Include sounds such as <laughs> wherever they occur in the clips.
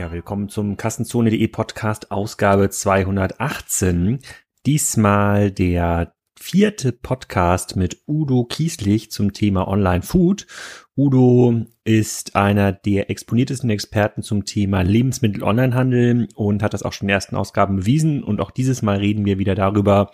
Ja, willkommen zum Kassenzone.de Podcast Ausgabe 218. Diesmal der vierte Podcast mit Udo Kieslich zum Thema Online Food. Udo ist einer der exponiertesten Experten zum Thema Lebensmittel-Onlinehandel und hat das auch schon in den ersten Ausgaben bewiesen. Und auch dieses Mal reden wir wieder darüber,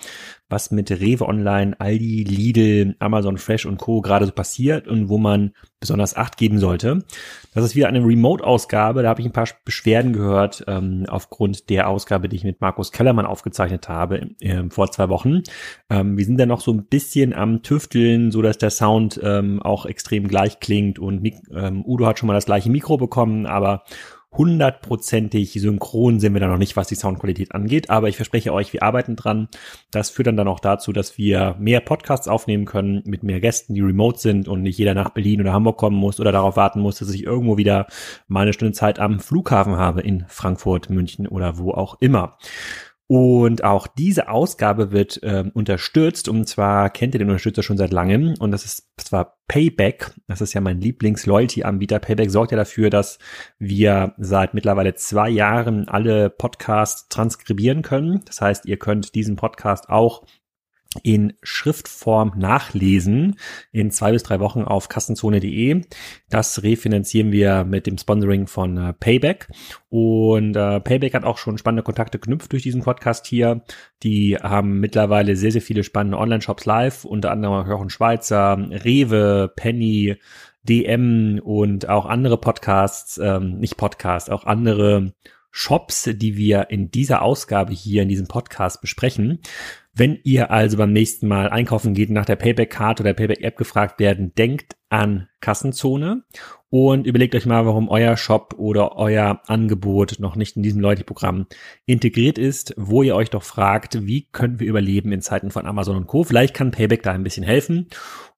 was mit Rewe Online, Aldi, Lidl, Amazon Fresh und Co. gerade so passiert und wo man besonders Acht geben sollte. Das ist wieder eine Remote-Ausgabe. Da habe ich ein paar Beschwerden gehört ähm, aufgrund der Ausgabe, die ich mit Markus Kellermann aufgezeichnet habe äh, vor zwei Wochen. Ähm, wir sind da noch so ein bisschen am Tüfteln, so dass der Sound ähm, auch extrem gleich klingt und ähm, Udo hat schon mal das gleiche Mikro bekommen, aber hundertprozentig synchron sind wir da noch nicht, was die Soundqualität angeht. Aber ich verspreche euch, wir arbeiten dran. Das führt dann dann auch dazu, dass wir mehr Podcasts aufnehmen können mit mehr Gästen, die remote sind und nicht jeder nach Berlin oder Hamburg kommen muss oder darauf warten muss, dass ich irgendwo wieder mal eine Stunde Zeit am Flughafen habe in Frankfurt, München oder wo auch immer. Und auch diese Ausgabe wird ähm, unterstützt. Und zwar kennt ihr den Unterstützer schon seit langem. Und das ist zwar Payback. Das ist ja mein Lieblings-Loyalty-Anbieter. Payback sorgt ja dafür, dass wir seit mittlerweile zwei Jahren alle Podcasts transkribieren können. Das heißt, ihr könnt diesen Podcast auch in Schriftform nachlesen in zwei bis drei Wochen auf kassenzone.de. Das refinanzieren wir mit dem Sponsoring von äh, Payback. Und äh, Payback hat auch schon spannende Kontakte geknüpft durch diesen Podcast hier. Die haben mittlerweile sehr, sehr viele spannende Online-Shops live, unter anderem Jochen Schweizer, Rewe, Penny, DM und auch andere Podcasts, ähm, nicht Podcasts, auch andere Shops, die wir in dieser Ausgabe hier in diesem Podcast besprechen. Wenn ihr also beim nächsten Mal einkaufen geht, nach der Payback-Card oder Payback-App gefragt werden, denkt an Kassenzone und überlegt euch mal, warum euer Shop oder euer Angebot noch nicht in diesem Loyalty-Programm integriert ist, wo ihr euch doch fragt, wie können wir überleben in Zeiten von Amazon und Co. Vielleicht kann Payback da ein bisschen helfen.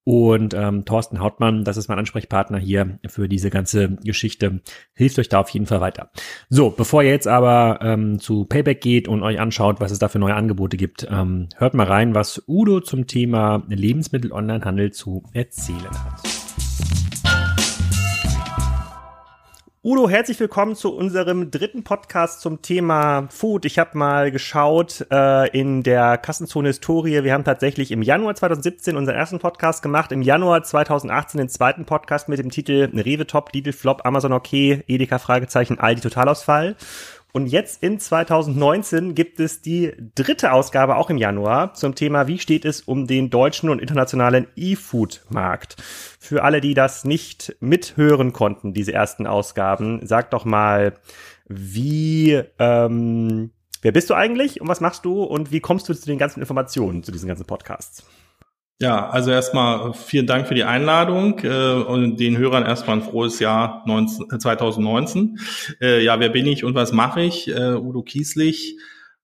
Und ähm, Thorsten Hautmann, das ist mein Ansprechpartner hier für diese ganze Geschichte, hilft euch da auf jeden Fall weiter. So, bevor ihr jetzt aber ähm, zu Payback geht und euch anschaut, was es da für neue Angebote gibt, ähm, hört mal rein, was Udo zum Thema Lebensmittel-Onlinehandel zu erzählen hat. Udo, herzlich willkommen zu unserem dritten Podcast zum Thema Food. Ich habe mal geschaut äh, in der Kassenzone Historie. Wir haben tatsächlich im Januar 2017 unseren ersten Podcast gemacht, im Januar 2018 den zweiten Podcast mit dem Titel Rewe Top, Lidl Flop, Amazon Okay, Edeka Fragezeichen, Aldi Totalausfall. Und jetzt in 2019 gibt es die dritte Ausgabe auch im Januar zum Thema, wie steht es um den deutschen und internationalen E-Food-Markt. Für alle, die das nicht mithören konnten, diese ersten Ausgaben, sag doch mal, wie, ähm, wer bist du eigentlich und was machst du und wie kommst du zu den ganzen Informationen zu diesen ganzen Podcasts? Ja, also erstmal vielen Dank für die Einladung äh, und den Hörern erstmal ein frohes Jahr 19, 2019. Äh, ja, wer bin ich und was mache ich? Äh, Udo Kieslich,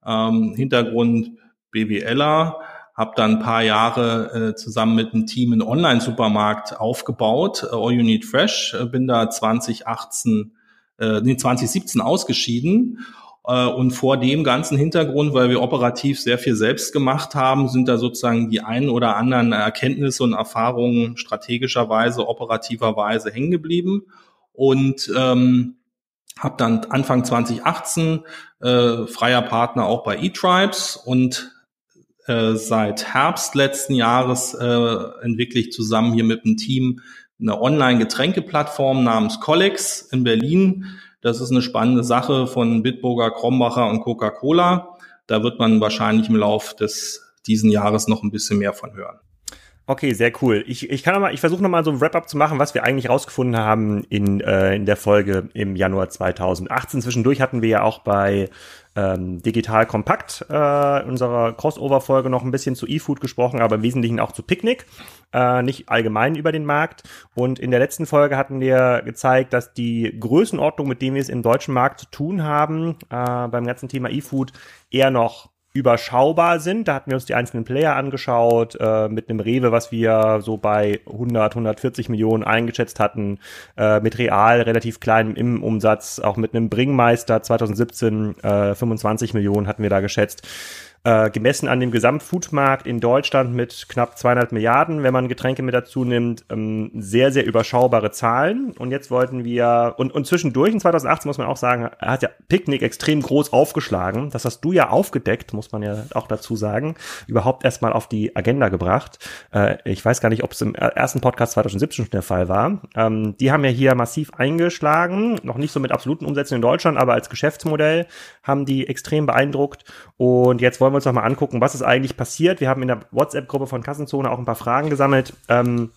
ähm, Hintergrund BWLer, habe dann ein paar Jahre äh, zusammen mit einem Team einen Online-Supermarkt aufgebaut, äh, All You Need Fresh, äh, bin da 2018, äh, nee, 2017 ausgeschieden äh, und vor dem ganzen Hintergrund, weil wir operativ sehr viel selbst gemacht haben, sind da sozusagen die ein oder anderen Erkenntnisse und Erfahrungen strategischerweise, operativerweise hängen geblieben. Und ähm, habe dann Anfang 2018 äh, freier Partner auch bei eTribes und äh, seit Herbst letzten Jahres äh, entwickle ich zusammen hier mit einem Team eine Online-Getränkeplattform namens Collex in Berlin, das ist eine spannende Sache von Bitburger, Krombacher und Coca-Cola. Da wird man wahrscheinlich im Lauf des diesen Jahres noch ein bisschen mehr von hören. Okay, sehr cool. Ich, ich kann noch mal, ich versuche nochmal so ein Wrap-up zu machen, was wir eigentlich rausgefunden haben in, äh, in der Folge im Januar 2018. Zwischendurch hatten wir ja auch bei ähm, Digital Kompakt äh, unserer Crossover-Folge noch ein bisschen zu E-Food gesprochen, aber im Wesentlichen auch zu Picknick, äh, nicht allgemein über den Markt. Und in der letzten Folge hatten wir gezeigt, dass die Größenordnung, mit denen wir es im deutschen Markt zu tun haben, äh, beim ganzen Thema E-Food eher noch überschaubar sind. Da hatten wir uns die einzelnen Player angeschaut, äh, mit einem Rewe, was wir so bei 100, 140 Millionen eingeschätzt hatten, äh, mit Real relativ kleinem im Umsatz, auch mit einem Bringmeister 2017 äh, 25 Millionen hatten wir da geschätzt. Äh, gemessen an dem Gesamtfoodmarkt in Deutschland mit knapp 200 Milliarden, wenn man Getränke mit dazu nimmt, ähm, sehr, sehr überschaubare Zahlen. Und jetzt wollten wir, und, und zwischendurch in 2018 muss man auch sagen, hat ja Picknick extrem groß aufgeschlagen. Das hast du ja aufgedeckt, muss man ja auch dazu sagen, überhaupt erstmal auf die Agenda gebracht. Äh, ich weiß gar nicht, ob es im ersten Podcast 2017 schon der Fall war. Ähm, die haben ja hier massiv eingeschlagen, noch nicht so mit absoluten Umsätzen in Deutschland, aber als Geschäftsmodell haben die extrem beeindruckt. Und jetzt wollen wir uns noch mal angucken, was ist eigentlich passiert. Wir haben in der WhatsApp-Gruppe von Kassenzone auch ein paar Fragen gesammelt. Ähm,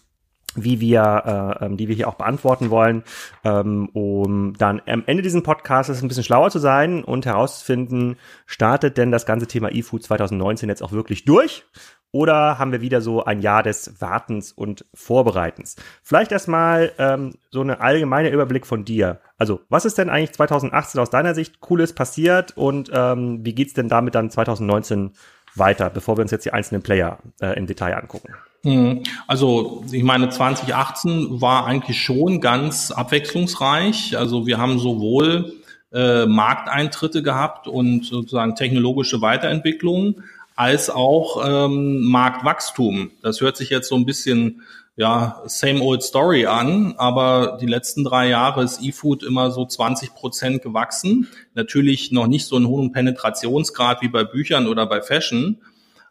wie wir, äh, ähm, die wir hier auch beantworten wollen, ähm, um dann am Ende dieses Podcasts ein bisschen schlauer zu sein und herauszufinden, startet denn das ganze Thema eFood 2019 jetzt auch wirklich durch? Oder haben wir wieder so ein Jahr des Wartens und Vorbereitens? Vielleicht erstmal ähm, so eine allgemeine Überblick von dir. Also, was ist denn eigentlich 2018 aus deiner Sicht Cooles passiert und ähm, wie geht's denn damit dann 2019 weiter, bevor wir uns jetzt die einzelnen Player äh, im Detail angucken? Hm, also ich meine, 2018 war eigentlich schon ganz abwechslungsreich. Also wir haben sowohl äh, Markteintritte gehabt und sozusagen technologische Weiterentwicklungen, als auch ähm, Marktwachstum. Das hört sich jetzt so ein bisschen ja same old story an, aber die letzten drei Jahre ist eFood immer so 20 Prozent gewachsen. Natürlich noch nicht so einen hohen Penetrationsgrad wie bei Büchern oder bei Fashion,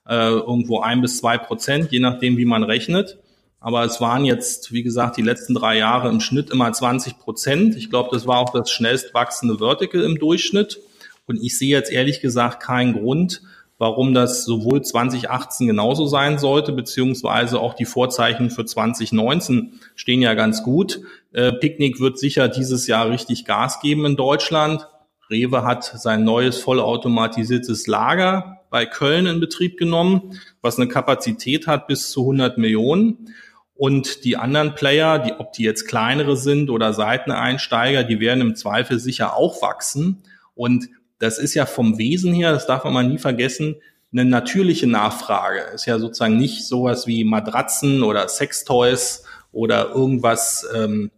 äh, irgendwo ein bis zwei Prozent, je nachdem wie man rechnet. Aber es waren jetzt, wie gesagt, die letzten drei Jahre im Schnitt immer 20 Prozent. Ich glaube, das war auch das schnellst wachsende Vertical im Durchschnitt. Und ich sehe jetzt ehrlich gesagt keinen Grund, warum das sowohl 2018 genauso sein sollte, beziehungsweise auch die Vorzeichen für 2019 stehen ja ganz gut. Äh, Picknick wird sicher dieses Jahr richtig Gas geben in Deutschland. Rewe hat sein neues vollautomatisiertes Lager bei Köln in Betrieb genommen, was eine Kapazität hat bis zu 100 Millionen. Und die anderen Player, die, ob die jetzt kleinere sind oder Seiteneinsteiger, die werden im Zweifel sicher auch wachsen. Und das ist ja vom Wesen her, das darf man mal nie vergessen, eine natürliche Nachfrage. Ist ja sozusagen nicht sowas wie Matratzen oder Sextoys oder irgendwas, ähm,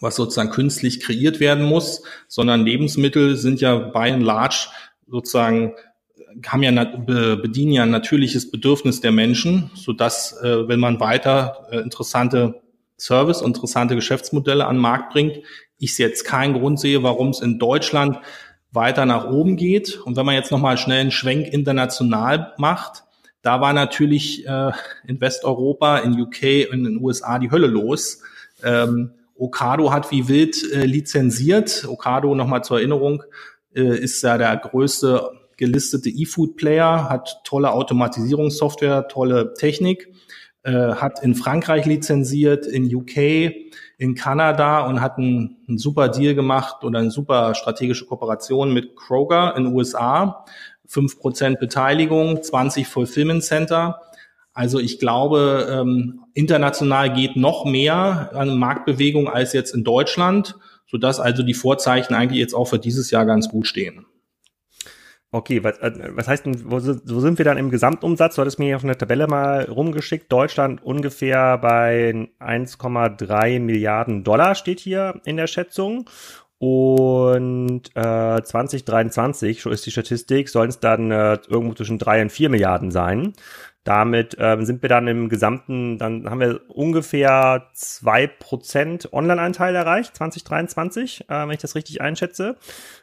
was sozusagen künstlich kreiert werden muss, sondern Lebensmittel sind ja by and large sozusagen haben ja bedienen ja ein natürliches Bedürfnis der Menschen, so dass äh, wenn man weiter äh, interessante Service, interessante Geschäftsmodelle an den Markt bringt, ich jetzt keinen Grund sehe, warum es in Deutschland weiter nach oben geht. Und wenn man jetzt nochmal schnell einen Schwenk international macht, da war natürlich äh, in Westeuropa, in UK und in den USA die Hölle los. Ähm, Okado hat wie wild äh, lizenziert. Okado, nochmal zur Erinnerung, äh, ist ja der größte gelistete E-Food-Player, hat tolle Automatisierungssoftware, tolle Technik, äh, hat in Frankreich lizenziert, in UK, in Kanada und hat einen, einen super Deal gemacht oder eine super strategische Kooperation mit Kroger in USA. 5% Beteiligung, 20 Fulfillment Center. Also ich glaube, ähm, international geht noch mehr an Marktbewegung als jetzt in Deutschland, sodass also die Vorzeichen eigentlich jetzt auch für dieses Jahr ganz gut stehen. Okay, was, äh, was heißt denn, wo, wo sind wir dann im Gesamtumsatz? Du hattest mir auf eine Tabelle mal rumgeschickt. Deutschland ungefähr bei 1,3 Milliarden Dollar steht hier in der Schätzung. Und äh, 2023, so ist die Statistik, sollen es dann äh, irgendwo zwischen drei und vier Milliarden sein. Damit ähm, sind wir dann im gesamten, dann haben wir ungefähr zwei Prozent Online-Anteil erreicht, 2023, äh, wenn ich das richtig einschätze.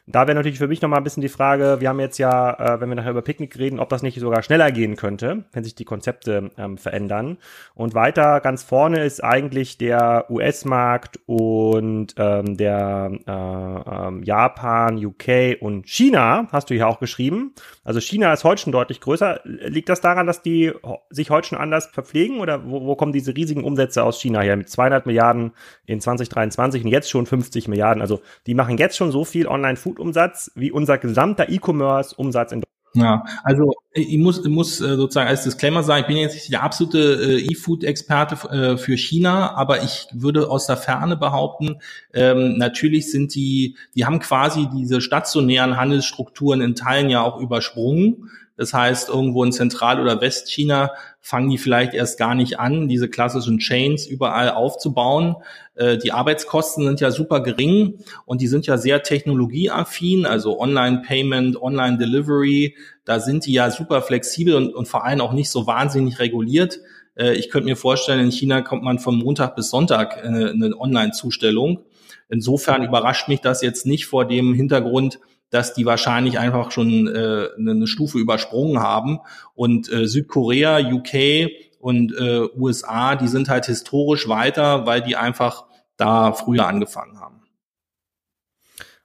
Da wäre natürlich für mich nochmal ein bisschen die Frage, wir haben jetzt ja, äh, wenn wir nachher über Picknick reden, ob das nicht sogar schneller gehen könnte, wenn sich die Konzepte ähm, verändern. Und weiter ganz vorne ist eigentlich der US-Markt und ähm, der äh, ähm, Japan, UK und China, hast du hier auch geschrieben. Also China ist heute schon deutlich größer. Liegt das daran, dass die sich heute schon anders verpflegen oder wo, wo kommen diese riesigen Umsätze aus China her mit 200 Milliarden in 2023 und jetzt schon 50 Milliarden? Also die machen jetzt schon so viel Online-Food Umsatz wie unser gesamter E-Commerce-Umsatz in Deutschland. Ja, also ich muss, ich muss äh, sozusagen als Disclaimer sagen, ich bin jetzt nicht der absolute äh, E-Food-Experte äh, für China, aber ich würde aus der Ferne behaupten, ähm, natürlich sind die, die haben quasi diese stationären Handelsstrukturen in Teilen ja auch übersprungen. Das heißt, irgendwo in Zentral- oder Westchina fangen die vielleicht erst gar nicht an, diese klassischen Chains überall aufzubauen. Äh, die Arbeitskosten sind ja super gering und die sind ja sehr technologieaffin, also Online-Payment, Online-Delivery, da sind die ja super flexibel und, und vor allem auch nicht so wahnsinnig reguliert. Äh, ich könnte mir vorstellen, in China kommt man von Montag bis Sonntag äh, eine Online-Zustellung. Insofern überrascht mich das jetzt nicht vor dem Hintergrund, dass die wahrscheinlich einfach schon äh, eine Stufe übersprungen haben. Und äh, Südkorea, UK und äh, USA, die sind halt historisch weiter, weil die einfach da früher angefangen haben.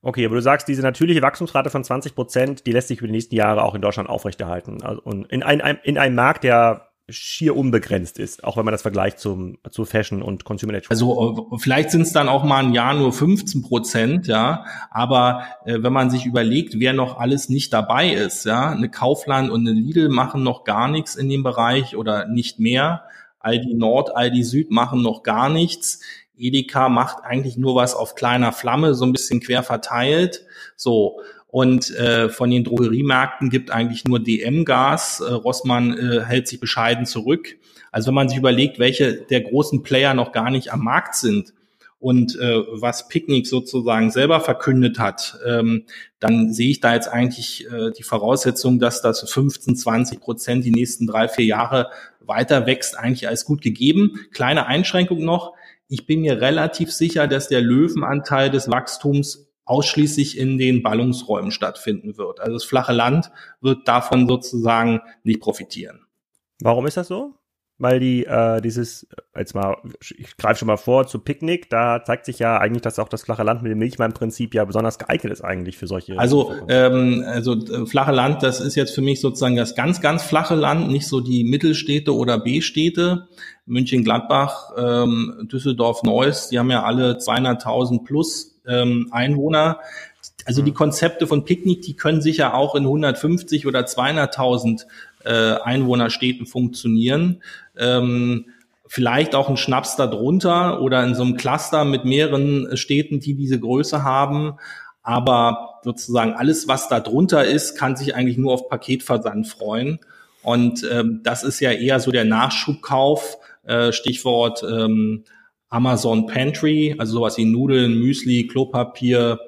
Okay, aber du sagst, diese natürliche Wachstumsrate von 20 Prozent, die lässt sich über die nächsten Jahre auch in Deutschland aufrechterhalten. Also, und in, ein, in einem Markt, der schier unbegrenzt ist, auch wenn man das vergleicht zum, zu Fashion und Consumer Electronics. Also äh, vielleicht sind es dann auch mal ein Jahr nur 15 Prozent, ja, aber äh, wenn man sich überlegt, wer noch alles nicht dabei ist, ja, eine Kaufland und eine Lidl machen noch gar nichts in dem Bereich oder nicht mehr, Aldi Nord, Aldi Süd machen noch gar nichts, Edeka macht eigentlich nur was auf kleiner Flamme, so ein bisschen quer verteilt, so, und äh, von den Drogeriemärkten gibt eigentlich nur DM Gas. Äh, Rossmann äh, hält sich bescheiden zurück. Also wenn man sich überlegt, welche der großen Player noch gar nicht am Markt sind und äh, was Picknick sozusagen selber verkündet hat, ähm, dann sehe ich da jetzt eigentlich äh, die Voraussetzung, dass das 15, 20 Prozent die nächsten drei, vier Jahre weiter wächst, eigentlich als gut gegeben. Kleine Einschränkung noch. Ich bin mir relativ sicher, dass der Löwenanteil des Wachstums ausschließlich in den Ballungsräumen stattfinden wird. Also das flache Land wird davon sozusagen nicht profitieren. Warum ist das so? Weil die, äh, dieses, jetzt mal, ich greife schon mal vor zu Picknick, da zeigt sich ja eigentlich, dass auch das flache Land mit dem Milchmann-Prinzip ja besonders geeignet ist eigentlich für solche. Also, ähm, also äh, flache Land, das ist jetzt für mich sozusagen das ganz, ganz flache Land, nicht so die Mittelstädte oder B-Städte. München-Gladbach, ähm, Düsseldorf-Neuss, die haben ja alle 200.000 plus ähm, Einwohner. Also die mhm. Konzepte von Picknick, die können sicher auch in 150 oder 200.000 äh, Einwohnerstädten funktionieren. Ähm, vielleicht auch ein Schnaps darunter oder in so einem Cluster mit mehreren Städten, die diese Größe haben. Aber sozusagen alles, was da drunter ist, kann sich eigentlich nur auf Paketversand freuen. Und ähm, das ist ja eher so der Nachschubkauf, äh, Stichwort ähm, Amazon Pantry, also sowas wie Nudeln, Müsli, Klopapier,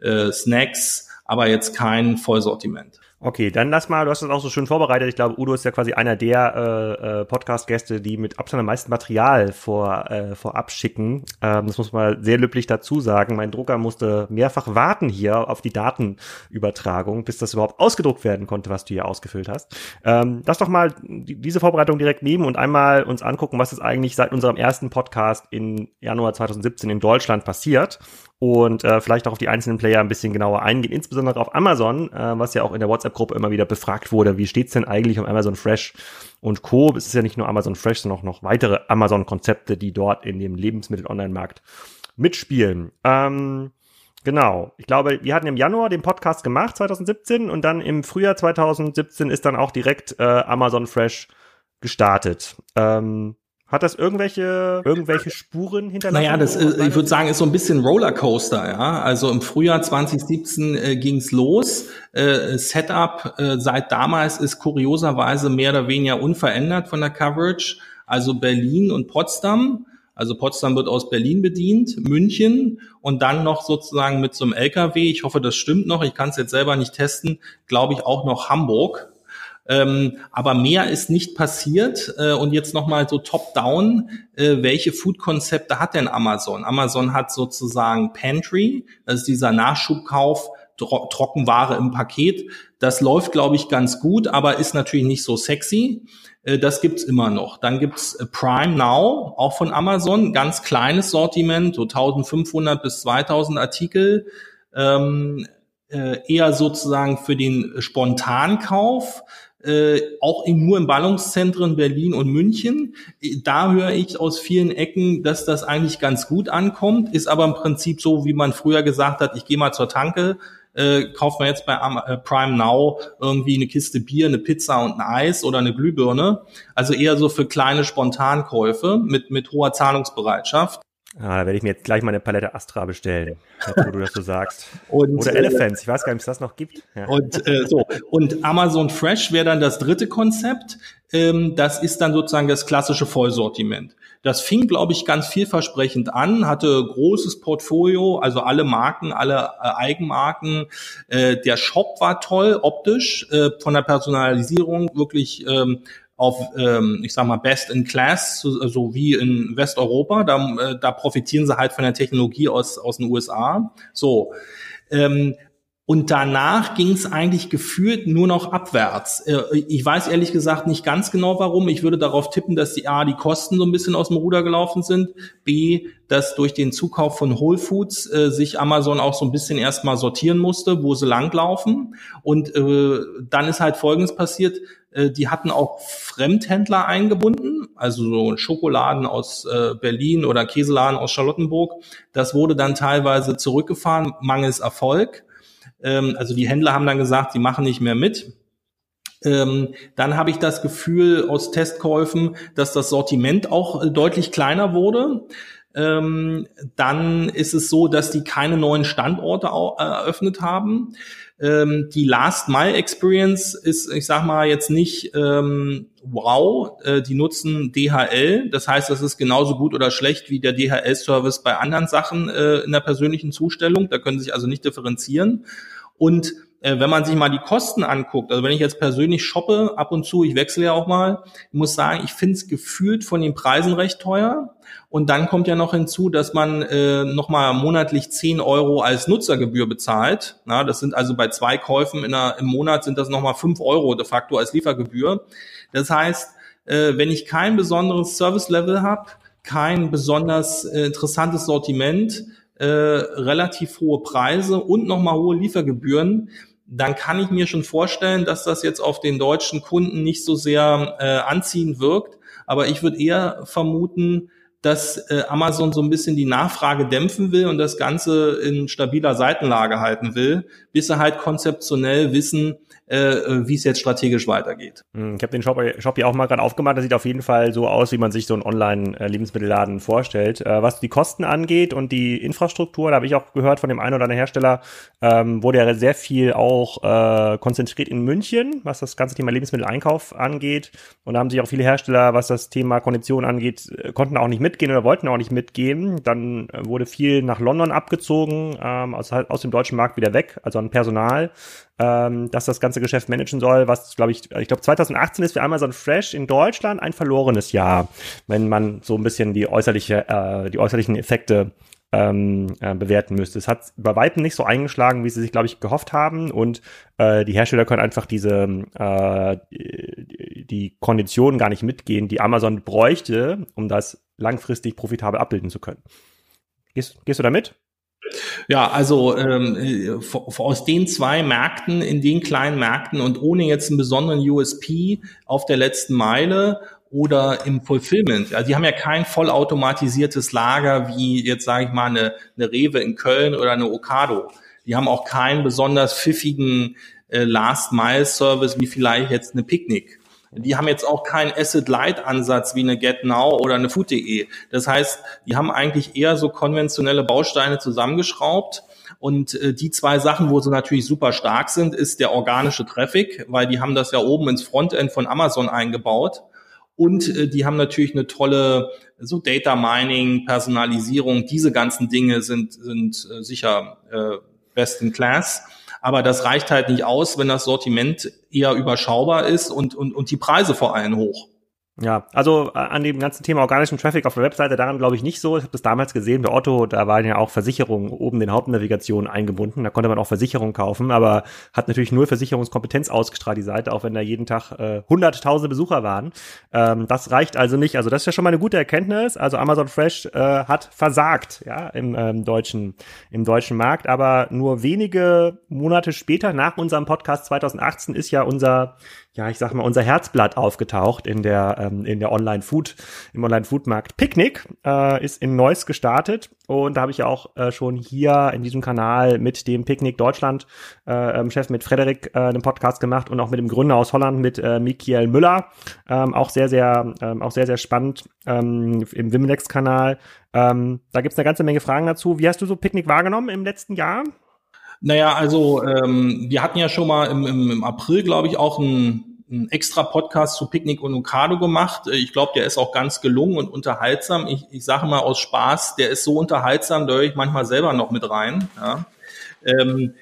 äh, Snacks, aber jetzt kein Vollsortiment. Okay, dann lass mal, du hast das auch so schön vorbereitet. Ich glaube, Udo ist ja quasi einer der äh, äh, Podcast-Gäste, die mit Abstand am meisten Material vor, äh, vorab schicken. Ähm, das muss man sehr löblich dazu sagen. Mein Drucker musste mehrfach warten hier auf die Datenübertragung, bis das überhaupt ausgedruckt werden konnte, was du hier ausgefüllt hast. Ähm, lass doch mal die, diese Vorbereitung direkt nehmen und einmal uns angucken, was ist eigentlich seit unserem ersten Podcast in Januar 2017 in Deutschland passiert und äh, vielleicht auch auf die einzelnen Player ein bisschen genauer eingehen, insbesondere auf Amazon, äh, was ja auch in der WhatsApp-Gruppe immer wieder befragt wurde, wie steht's denn eigentlich um Amazon Fresh und Co. Es ist ja nicht nur Amazon Fresh, sondern auch noch weitere Amazon-Konzepte, die dort in dem Lebensmittel-Online-Markt mitspielen. Ähm, Genau. Ich glaube, wir hatten im Januar den Podcast gemacht, 2017, und dann im Frühjahr 2017 ist dann auch direkt äh, Amazon Fresh gestartet. Ähm, hat das irgendwelche, irgendwelche Spuren hinterlassen? Naja, das, äh, ich würde sagen, ist so ein bisschen Rollercoaster, ja. Also im Frühjahr 2017 äh, ging's los. Äh, Setup äh, seit damals ist kurioserweise mehr oder weniger unverändert von der Coverage. Also Berlin und Potsdam. Also Potsdam wird aus Berlin bedient, München und dann noch sozusagen mit so einem LKW. Ich hoffe, das stimmt noch. Ich kann es jetzt selber nicht testen. Glaube ich auch noch Hamburg. Ähm, aber mehr ist nicht passiert. Äh, und jetzt nochmal so top-down, äh, welche Food-Konzepte hat denn Amazon? Amazon hat sozusagen Pantry, das ist dieser Nachschubkauf, Tro Trockenware im Paket. Das läuft, glaube ich, ganz gut, aber ist natürlich nicht so sexy. Äh, das gibt's immer noch. Dann gibt's äh, Prime Now, auch von Amazon, ganz kleines Sortiment, so 1500 bis 2000 Artikel. Ähm, äh, eher sozusagen für den Spontankauf äh, auch in, nur in Ballungszentren Berlin und München. Da höre ich aus vielen Ecken, dass das eigentlich ganz gut ankommt, ist aber im Prinzip so, wie man früher gesagt hat, ich gehe mal zur Tanke, äh, kauft man jetzt bei äh, Prime Now irgendwie eine Kiste Bier, eine Pizza und ein Eis oder eine Glühbirne. Also eher so für kleine Spontankäufe mit, mit hoher Zahlungsbereitschaft. Ah, da werde ich mir jetzt gleich mal eine Palette Astra bestellen, wo du das so sagst. <laughs> Und, Oder äh, Elephants, ich weiß gar nicht, ob es das noch gibt. Ja. Und äh, so und Amazon Fresh wäre dann das dritte Konzept. Ähm, das ist dann sozusagen das klassische Vollsortiment. Das fing, glaube ich, ganz vielversprechend an, hatte großes Portfolio, also alle Marken, alle äh, Eigenmarken. Äh, der Shop war toll, optisch, äh, von der Personalisierung wirklich ähm, auf, ähm, ich sag mal, Best in Class, so, so wie in Westeuropa. Da, äh, da profitieren sie halt von der Technologie aus, aus den USA. So. Ähm, und danach ging es eigentlich gefühlt nur noch abwärts. Äh, ich weiß ehrlich gesagt nicht ganz genau warum. Ich würde darauf tippen, dass die A, die Kosten so ein bisschen aus dem Ruder gelaufen sind, B, dass durch den Zukauf von Whole Foods äh, sich Amazon auch so ein bisschen erstmal sortieren musste, wo sie langlaufen. Und äh, dann ist halt Folgendes passiert. Äh, die hatten auch Fremdhändler eingebunden, also so Schokoladen aus äh, Berlin oder Käseladen aus Charlottenburg. Das wurde dann teilweise zurückgefahren, mangels Erfolg. Ähm, also die Händler haben dann gesagt, sie machen nicht mehr mit. Ähm, dann habe ich das Gefühl aus Testkäufen, dass das Sortiment auch äh, deutlich kleiner wurde. Ähm, dann ist es so, dass die keine neuen Standorte eröffnet haben. Ähm, die Last Mile Experience ist, ich sag mal, jetzt nicht ähm, wow. Äh, die nutzen DHL. Das heißt, das ist genauso gut oder schlecht wie der DHL-Service bei anderen Sachen äh, in der persönlichen Zustellung. Da können sie sich also nicht differenzieren. Und äh, wenn man sich mal die Kosten anguckt, also wenn ich jetzt persönlich shoppe, ab und zu, ich wechsle ja auch mal, muss sagen, ich finde es gefühlt von den Preisen recht teuer. Und dann kommt ja noch hinzu, dass man äh, nochmal monatlich 10 Euro als Nutzergebühr bezahlt. Na, das sind also bei zwei Käufen in einer, im Monat sind das nochmal 5 Euro de facto als Liefergebühr. Das heißt, äh, wenn ich kein besonderes Service-Level habe, kein besonders äh, interessantes Sortiment, äh, relativ hohe Preise und nochmal hohe Liefergebühren, dann kann ich mir schon vorstellen, dass das jetzt auf den deutschen Kunden nicht so sehr äh, anziehend wirkt. Aber ich würde eher vermuten, dass äh, Amazon so ein bisschen die Nachfrage dämpfen will und das Ganze in stabiler Seitenlage halten will, bis sie halt konzeptionell wissen, äh, wie es jetzt strategisch weitergeht. Hm, ich habe den Shop, Shop hier auch mal gerade aufgemacht. Das sieht auf jeden Fall so aus, wie man sich so einen Online-Lebensmittelladen vorstellt. Äh, was die Kosten angeht und die Infrastruktur, da habe ich auch gehört von dem einen oder anderen Hersteller, ähm, wurde ja sehr viel auch äh, konzentriert in München, was das ganze Thema Lebensmitteleinkauf angeht. Und da haben sich auch viele Hersteller, was das Thema Kondition angeht, äh, konnten auch nicht mitgehen oder wollten auch nicht mitgehen. Dann äh, wurde viel nach London abgezogen, ähm, aus, aus dem deutschen Markt wieder weg, also an Personal ähm, dass das ganze Geschäft managen soll, was, glaube ich, ich glaube 2018 ist für Amazon Fresh in Deutschland ein verlorenes Jahr, wenn man so ein bisschen die äußerliche, äh, die äußerlichen Effekte ähm, äh, bewerten müsste. Es hat bei Weitem nicht so eingeschlagen, wie sie sich, glaube ich, gehofft haben. Und äh, die Hersteller können einfach diese äh, die Konditionen gar nicht mitgehen, die Amazon bräuchte, um das langfristig profitabel abbilden zu können. Gehst, gehst du da mit? Ja, also ähm, äh, aus den zwei Märkten, in den kleinen Märkten und ohne jetzt einen besonderen USP auf der letzten Meile oder im Fulfillment. Also die haben ja kein vollautomatisiertes Lager wie jetzt sage ich mal eine, eine Rewe in Köln oder eine Ocado. Die haben auch keinen besonders pfiffigen äh, Last-Mile-Service wie vielleicht jetzt eine Picknick. Die haben jetzt auch keinen Asset-Light-Ansatz wie eine GetNow oder eine Food.de. Das heißt, die haben eigentlich eher so konventionelle Bausteine zusammengeschraubt. Und äh, die zwei Sachen, wo sie natürlich super stark sind, ist der organische Traffic, weil die haben das ja oben ins Frontend von Amazon eingebaut. Und äh, die haben natürlich eine tolle so Data Mining, Personalisierung, diese ganzen Dinge sind, sind äh, sicher äh, best in class. Aber das reicht halt nicht aus, wenn das Sortiment eher überschaubar ist und, und, und die Preise vor allem hoch. Ja, also äh, an dem ganzen Thema organischen Traffic auf der Webseite, daran glaube ich nicht so. Ich habe das damals gesehen bei Otto, da waren ja auch Versicherungen oben in Hauptnavigation eingebunden. Da konnte man auch Versicherungen kaufen, aber hat natürlich null Versicherungskompetenz ausgestrahlt, die Seite, auch wenn da jeden Tag äh, hunderttausende Besucher waren. Ähm, das reicht also nicht. Also das ist ja schon mal eine gute Erkenntnis. Also Amazon Fresh äh, hat versagt, ja, im ähm, deutschen, im deutschen Markt. Aber nur wenige Monate später, nach unserem Podcast 2018, ist ja unser ja, ich sag mal, unser Herzblatt aufgetaucht in der, ähm, in der Online-Food, im Online-Food-Markt. Picknick äh, ist in Neuss gestartet und da habe ich ja auch äh, schon hier in diesem Kanal mit dem Picknick Deutschland äh, ähm, Chef mit Frederik äh, einen Podcast gemacht und auch mit dem Gründer aus Holland mit äh, Michael Müller. Ähm, auch sehr, sehr, ähm, auch sehr, sehr spannend ähm, im Wimlex-Kanal. Ähm, da gibt's eine ganze Menge Fragen dazu. Wie hast du so Picknick wahrgenommen im letzten Jahr? Naja, also ähm, wir hatten ja schon mal im, im, im April, glaube ich, auch ein, ein extra Podcast zu Picknick und Okado gemacht. Ich glaube, der ist auch ganz gelungen und unterhaltsam. Ich, ich sage mal aus Spaß, der ist so unterhaltsam, da höre ich manchmal selber noch mit rein. Ja. Ähm,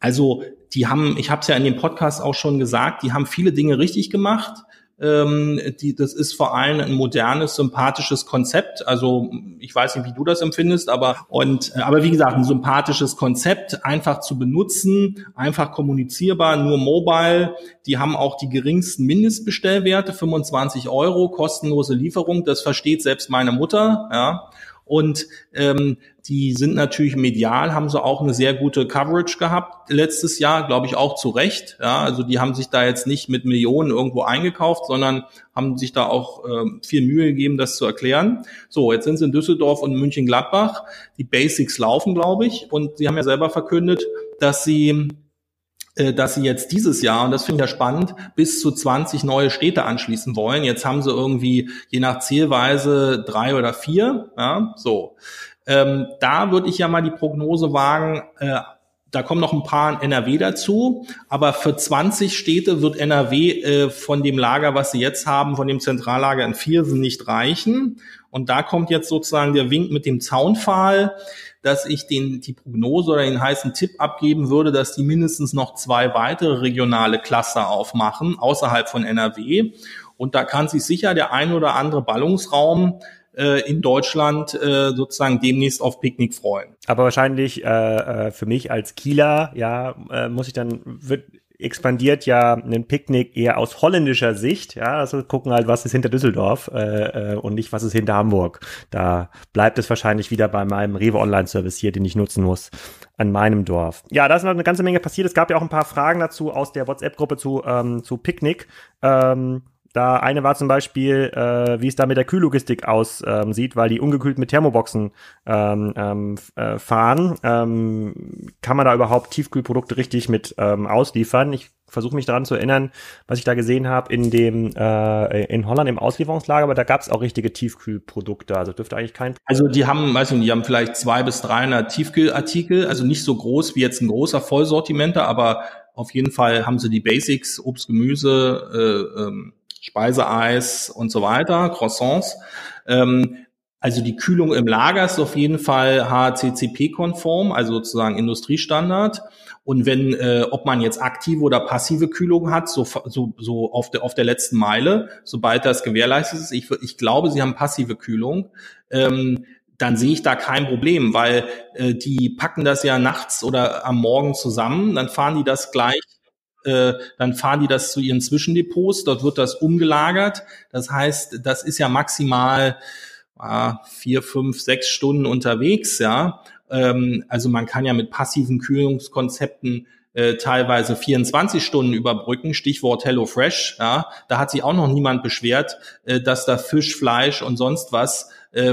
also die haben, ich habe es ja in dem Podcast auch schon gesagt, die haben viele Dinge richtig gemacht. Ähm, die, das ist vor allem ein modernes, sympathisches Konzept. Also ich weiß nicht, wie du das empfindest, aber und äh, aber wie gesagt, ein sympathisches Konzept, einfach zu benutzen, einfach kommunizierbar, nur mobile. Die haben auch die geringsten Mindestbestellwerte, 25 Euro, kostenlose Lieferung. Das versteht selbst meine Mutter. Ja. Und ähm, die sind natürlich medial, haben sie auch eine sehr gute Coverage gehabt letztes Jahr, glaube ich auch zu Recht. Ja, also die haben sich da jetzt nicht mit Millionen irgendwo eingekauft, sondern haben sich da auch äh, viel Mühe gegeben, das zu erklären. So, jetzt sind sie in Düsseldorf und München-Gladbach. Die Basics laufen, glaube ich. Und sie haben ja selber verkündet, dass sie dass sie jetzt dieses Jahr, und das finde ich ja spannend, bis zu 20 neue Städte anschließen wollen. Jetzt haben sie irgendwie je nach Zielweise drei oder vier. Ja, so. Ähm, da würde ich ja mal die Prognose wagen, äh, da kommen noch ein paar in NRW dazu, aber für 20 Städte wird NRW äh, von dem Lager, was sie jetzt haben, von dem Zentrallager in Viersen nicht reichen. Und da kommt jetzt sozusagen der Wink mit dem Zaunpfahl dass ich den, die Prognose oder den heißen Tipp abgeben würde, dass die mindestens noch zwei weitere regionale Cluster aufmachen, außerhalb von NRW. Und da kann sich sicher der ein oder andere Ballungsraum äh, in Deutschland äh, sozusagen demnächst auf Picknick freuen. Aber wahrscheinlich äh, äh für mich als Kieler, ja, äh, muss ich dann, wird, expandiert ja ein Picknick eher aus holländischer Sicht. Ja, also gucken halt, was ist hinter Düsseldorf äh, äh, und nicht, was ist hinter Hamburg. Da bleibt es wahrscheinlich wieder bei meinem Rewe Online Service hier, den ich nutzen muss an meinem Dorf. Ja, da ist noch eine ganze Menge passiert. Es gab ja auch ein paar Fragen dazu aus der WhatsApp-Gruppe zu ähm, zu Picknick. Ähm, da eine war zum Beispiel, äh, wie es da mit der Kühllogistik aussieht, ähm, weil die ungekühlt mit Thermoboxen ähm, ähm, äh, fahren. Ähm, kann man da überhaupt Tiefkühlprodukte richtig mit ähm, ausliefern? Ich versuche mich daran zu erinnern, was ich da gesehen habe in dem äh, in Holland im Auslieferungslager, aber da gab es auch richtige Tiefkühlprodukte. Also dürfte eigentlich kein. Also die haben, weiß ich nicht, die haben vielleicht zwei bis 300 Tiefkühlartikel, also nicht so groß wie jetzt ein großer Vollsortimenter, aber auf jeden Fall haben sie die Basics, Obst, Gemüse. Äh, ähm, Speiseeis und so weiter, Croissants. Ähm, also die Kühlung im Lager ist auf jeden Fall HACCP-konform, also sozusagen Industriestandard. Und wenn, äh, ob man jetzt aktive oder passive Kühlung hat, so, so, so auf, der, auf der letzten Meile, sobald das gewährleistet ist, ich, ich glaube, sie haben passive Kühlung, ähm, dann sehe ich da kein Problem, weil äh, die packen das ja nachts oder am Morgen zusammen, dann fahren die das gleich äh, dann fahren die das zu ihren Zwischendepots, dort wird das umgelagert. Das heißt, das ist ja maximal äh, vier, fünf, sechs Stunden unterwegs, ja. Ähm, also man kann ja mit passiven Kühlungskonzepten äh, teilweise 24 Stunden überbrücken, Stichwort HelloFresh, ja, da hat sich auch noch niemand beschwert, äh, dass da Fisch, Fleisch und sonst was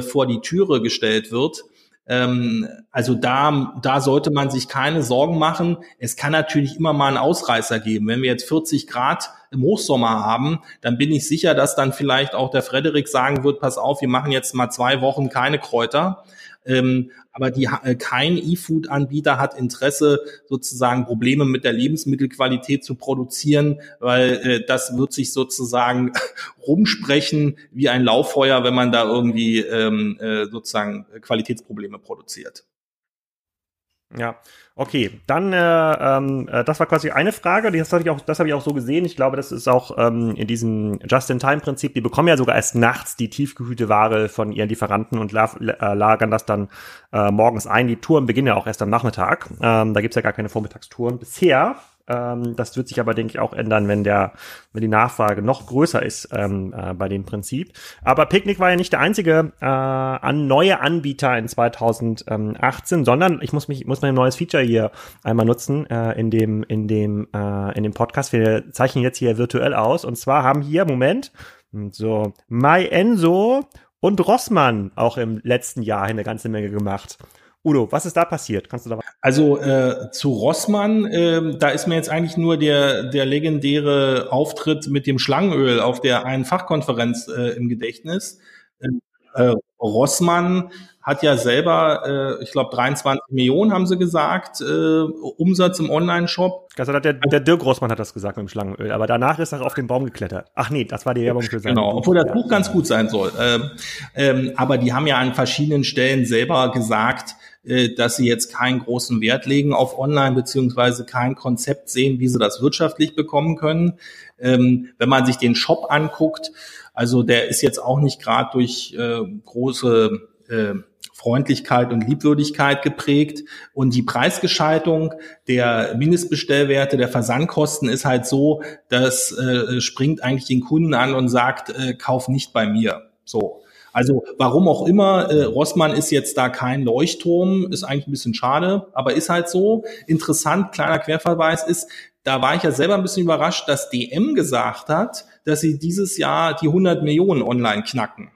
vor die Türe gestellt wird. Ähm, also da, da sollte man sich keine Sorgen machen. Es kann natürlich immer mal einen Ausreißer geben. Wenn wir jetzt 40 Grad im Hochsommer haben, dann bin ich sicher, dass dann vielleicht auch der Frederik sagen wird, pass auf, wir machen jetzt mal zwei Wochen keine Kräuter. Ähm, aber die, äh, kein E-Food-Anbieter hat Interesse, sozusagen Probleme mit der Lebensmittelqualität zu produzieren, weil äh, das wird sich sozusagen <laughs> rumsprechen wie ein Lauffeuer, wenn man da irgendwie ähm, äh, sozusagen Qualitätsprobleme produziert. Ja, okay. Dann, äh, ähm, äh, das war quasi eine Frage. Das habe ich auch, das habe ich auch so gesehen. Ich glaube, das ist auch ähm, in diesem Just-in-Time-Prinzip. Die bekommen ja sogar erst nachts die tiefgekühlte Ware von ihren Lieferanten und la äh, lagern das dann äh, morgens ein. Die Touren beginnen ja auch erst am Nachmittag. Ähm, da gibt's ja gar keine Vormittagstouren bisher. Ähm, das wird sich aber, denke ich, auch ändern, wenn der, wenn die Nachfrage noch größer ist ähm, äh, bei dem Prinzip. Aber Picknick war ja nicht der einzige äh, an neue Anbieter in 2018, sondern ich muss mich, muss mein neues Feature hier einmal nutzen äh, in dem, in dem, äh, in dem Podcast. Wir zeichnen jetzt hier virtuell aus. Und zwar haben hier, Moment, so, MyEnso und Rossmann auch im letzten Jahr eine ganze Menge gemacht. Udo, was ist da passiert? Kannst du da Also äh, zu Rossmann, äh, da ist mir jetzt eigentlich nur der der legendäre Auftritt mit dem Schlangenöl auf der einen Fachkonferenz äh, im Gedächtnis. Äh, Rossmann hat ja selber, äh, ich glaube, 23 Millionen haben sie gesagt, äh, Umsatz im Online-Shop. Also der, der Dirk Rossmann hat das gesagt mit dem Schlangenöl, aber danach ist er auf den Baum geklettert. Ach nee, das war die Werbung für sein Genau, Buch. obwohl das Buch ganz gut sein soll. Ähm, ähm, aber die haben ja an verschiedenen Stellen selber gesagt, äh, dass sie jetzt keinen großen Wert legen auf Online beziehungsweise kein Konzept sehen, wie sie das wirtschaftlich bekommen können. Ähm, wenn man sich den Shop anguckt, also der ist jetzt auch nicht gerade durch äh, große äh, Freundlichkeit und Liebwürdigkeit geprägt. Und die Preisgeschaltung der Mindestbestellwerte, der Versandkosten ist halt so, das äh, springt eigentlich den Kunden an und sagt, äh, kauf nicht bei mir. So. Also warum auch immer, äh, Rossmann ist jetzt da kein Leuchtturm, ist eigentlich ein bisschen schade, aber ist halt so. Interessant, kleiner Querverweis ist, da war ich ja selber ein bisschen überrascht, dass DM gesagt hat, dass sie dieses Jahr die 100 Millionen online knacken.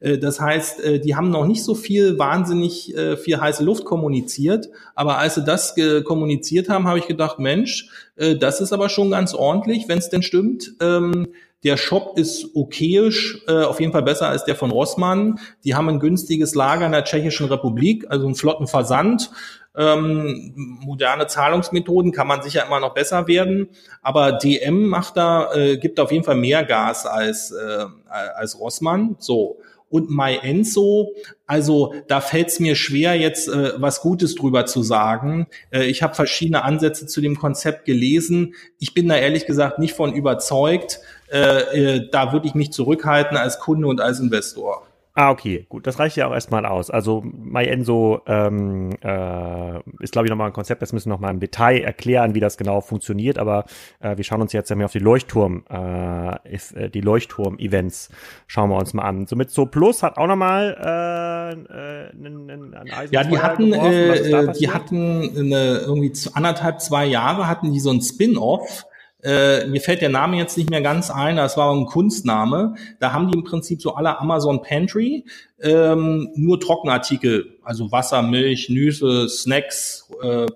Äh, das heißt, äh, die haben noch nicht so viel wahnsinnig äh, viel heiße Luft kommuniziert, aber als sie das kommuniziert haben, habe ich gedacht, Mensch, das ist aber schon ganz ordentlich, wenn es denn stimmt. Ähm, der Shop ist okayisch, äh, auf jeden Fall besser als der von Rossmann. Die haben ein günstiges Lager in der Tschechischen Republik, also einen flotten Versand. Ähm, moderne Zahlungsmethoden kann man sicher immer noch besser werden, aber DM macht da, äh, gibt auf jeden Fall mehr Gas als, äh, als Rossmann. So und MyEnso. Also da fällt es mir schwer, jetzt äh, was Gutes drüber zu sagen. Äh, ich habe verschiedene Ansätze zu dem Konzept gelesen. Ich bin da ehrlich gesagt nicht von überzeugt. Äh, äh, da würde ich mich zurückhalten als Kunde und als Investor. Ah, okay, gut, das reicht ja auch erstmal aus. Also MyEnso ähm, äh, ist, glaube ich, nochmal ein Konzept, das müssen wir nochmal im Detail erklären, wie das genau funktioniert, aber äh, wir schauen uns jetzt ja mehr auf die Leuchtturm, äh, ist, äh, die Leuchtturm-Events, schauen wir uns mal an. Somit So Plus hat auch nochmal äh, äh, einen, einen Eisen Ja, die hatten, äh, die hatten eine, irgendwie anderthalb, zwei Jahre hatten die so ein Spin-off, äh, mir fällt der Name jetzt nicht mehr ganz ein, das war ein Kunstname. Da haben die im Prinzip so alle Amazon Pantry, ähm, nur Trockenartikel, also Wasser, Milch, Nüsse, Snacks, äh,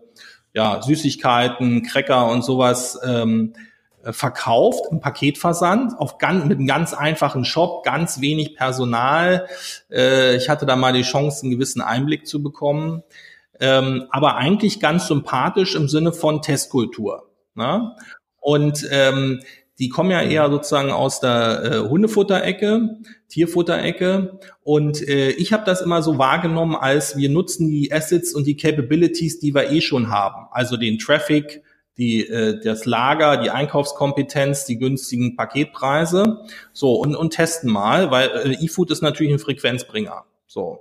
ja, Süßigkeiten, Cracker und sowas ähm, äh, verkauft, im Paketversand, auf ganz, mit einem ganz einfachen Shop, ganz wenig Personal. Äh, ich hatte da mal die Chance, einen gewissen Einblick zu bekommen. Ähm, aber eigentlich ganz sympathisch im Sinne von Testkultur. Ne? Und ähm, die kommen ja eher sozusagen aus der äh, Hundefutterecke, Tierfutterecke. Und äh, ich habe das immer so wahrgenommen, als wir nutzen die Assets und die Capabilities, die wir eh schon haben. Also den Traffic, die, äh, das Lager, die Einkaufskompetenz, die günstigen Paketpreise. So, und, und testen mal, weil äh, eFood ist natürlich ein Frequenzbringer. So.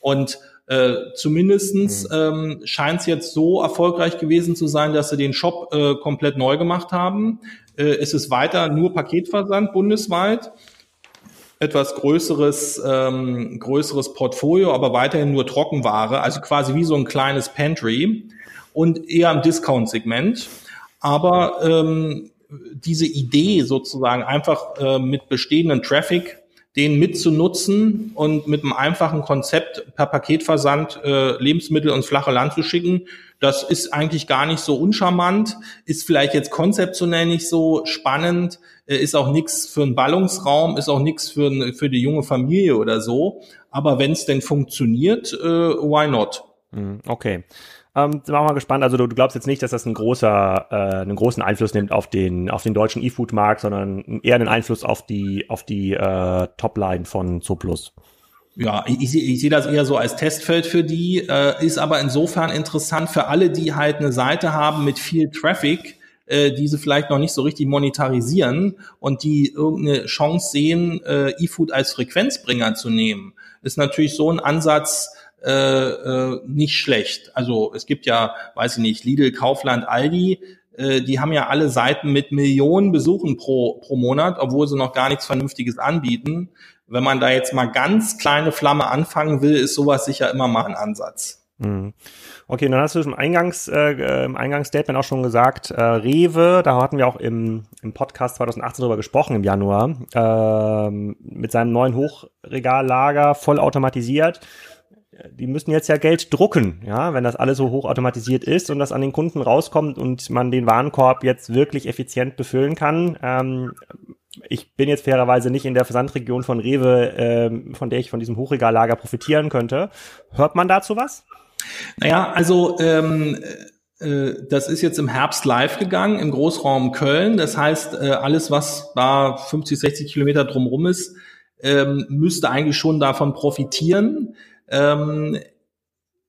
Und äh, zumindestens mhm. ähm, scheint es jetzt so erfolgreich gewesen zu sein, dass sie den Shop äh, komplett neu gemacht haben. Äh, es ist weiter nur Paketversand bundesweit. Etwas größeres, ähm, größeres Portfolio, aber weiterhin nur Trockenware, also quasi wie so ein kleines Pantry und eher im Discount-Segment. Aber ähm, diese Idee sozusagen einfach äh, mit bestehenden Traffic den mitzunutzen und mit einem einfachen Konzept per Paketversand äh, Lebensmittel ins flache Land zu schicken. Das ist eigentlich gar nicht so uncharmant, ist vielleicht jetzt konzeptionell nicht so spannend, äh, ist auch nichts für einen Ballungsraum, ist auch nichts für, für die junge Familie oder so. Aber wenn es denn funktioniert, äh, why not? Hm, okay. Ähm, sind wir mal gespannt. Also du, du, glaubst jetzt nicht, dass das einen großer, äh, einen großen Einfluss nimmt auf den, auf den deutschen E-Food-Markt, sondern eher einen Einfluss auf die, auf die äh, Topline von Zooplus. Ja, ich, ich sehe das eher so als Testfeld für die, äh, ist aber insofern interessant für alle, die halt eine Seite haben mit viel Traffic, äh, die sie vielleicht noch nicht so richtig monetarisieren und die irgendeine Chance sehen, äh, E-Food als Frequenzbringer zu nehmen. Ist natürlich so ein Ansatz, äh, äh, nicht schlecht. Also es gibt ja, weiß ich nicht, Lidl, Kaufland, Aldi, äh, die haben ja alle Seiten mit Millionen Besuchen pro, pro Monat, obwohl sie noch gar nichts Vernünftiges anbieten. Wenn man da jetzt mal ganz kleine Flamme anfangen will, ist sowas sicher immer mal ein Ansatz. Mhm. Okay, dann hast du im, Eingangs, äh, im Eingangsstatement auch schon gesagt, äh, Rewe, da hatten wir auch im, im Podcast 2018 drüber gesprochen im Januar, äh, mit seinem neuen Hochregallager voll automatisiert. Die müssen jetzt ja Geld drucken, ja, wenn das alles so hochautomatisiert ist und das an den Kunden rauskommt und man den Warenkorb jetzt wirklich effizient befüllen kann. Ähm, ich bin jetzt fairerweise nicht in der Versandregion von Rewe, ähm, von der ich von diesem Hochregallager profitieren könnte. Hört man dazu was? Naja, also ähm, äh, das ist jetzt im Herbst live gegangen im Großraum Köln. Das heißt, äh, alles, was da 50, 60 Kilometer drumherum ist, ähm, müsste eigentlich schon davon profitieren. Ähm,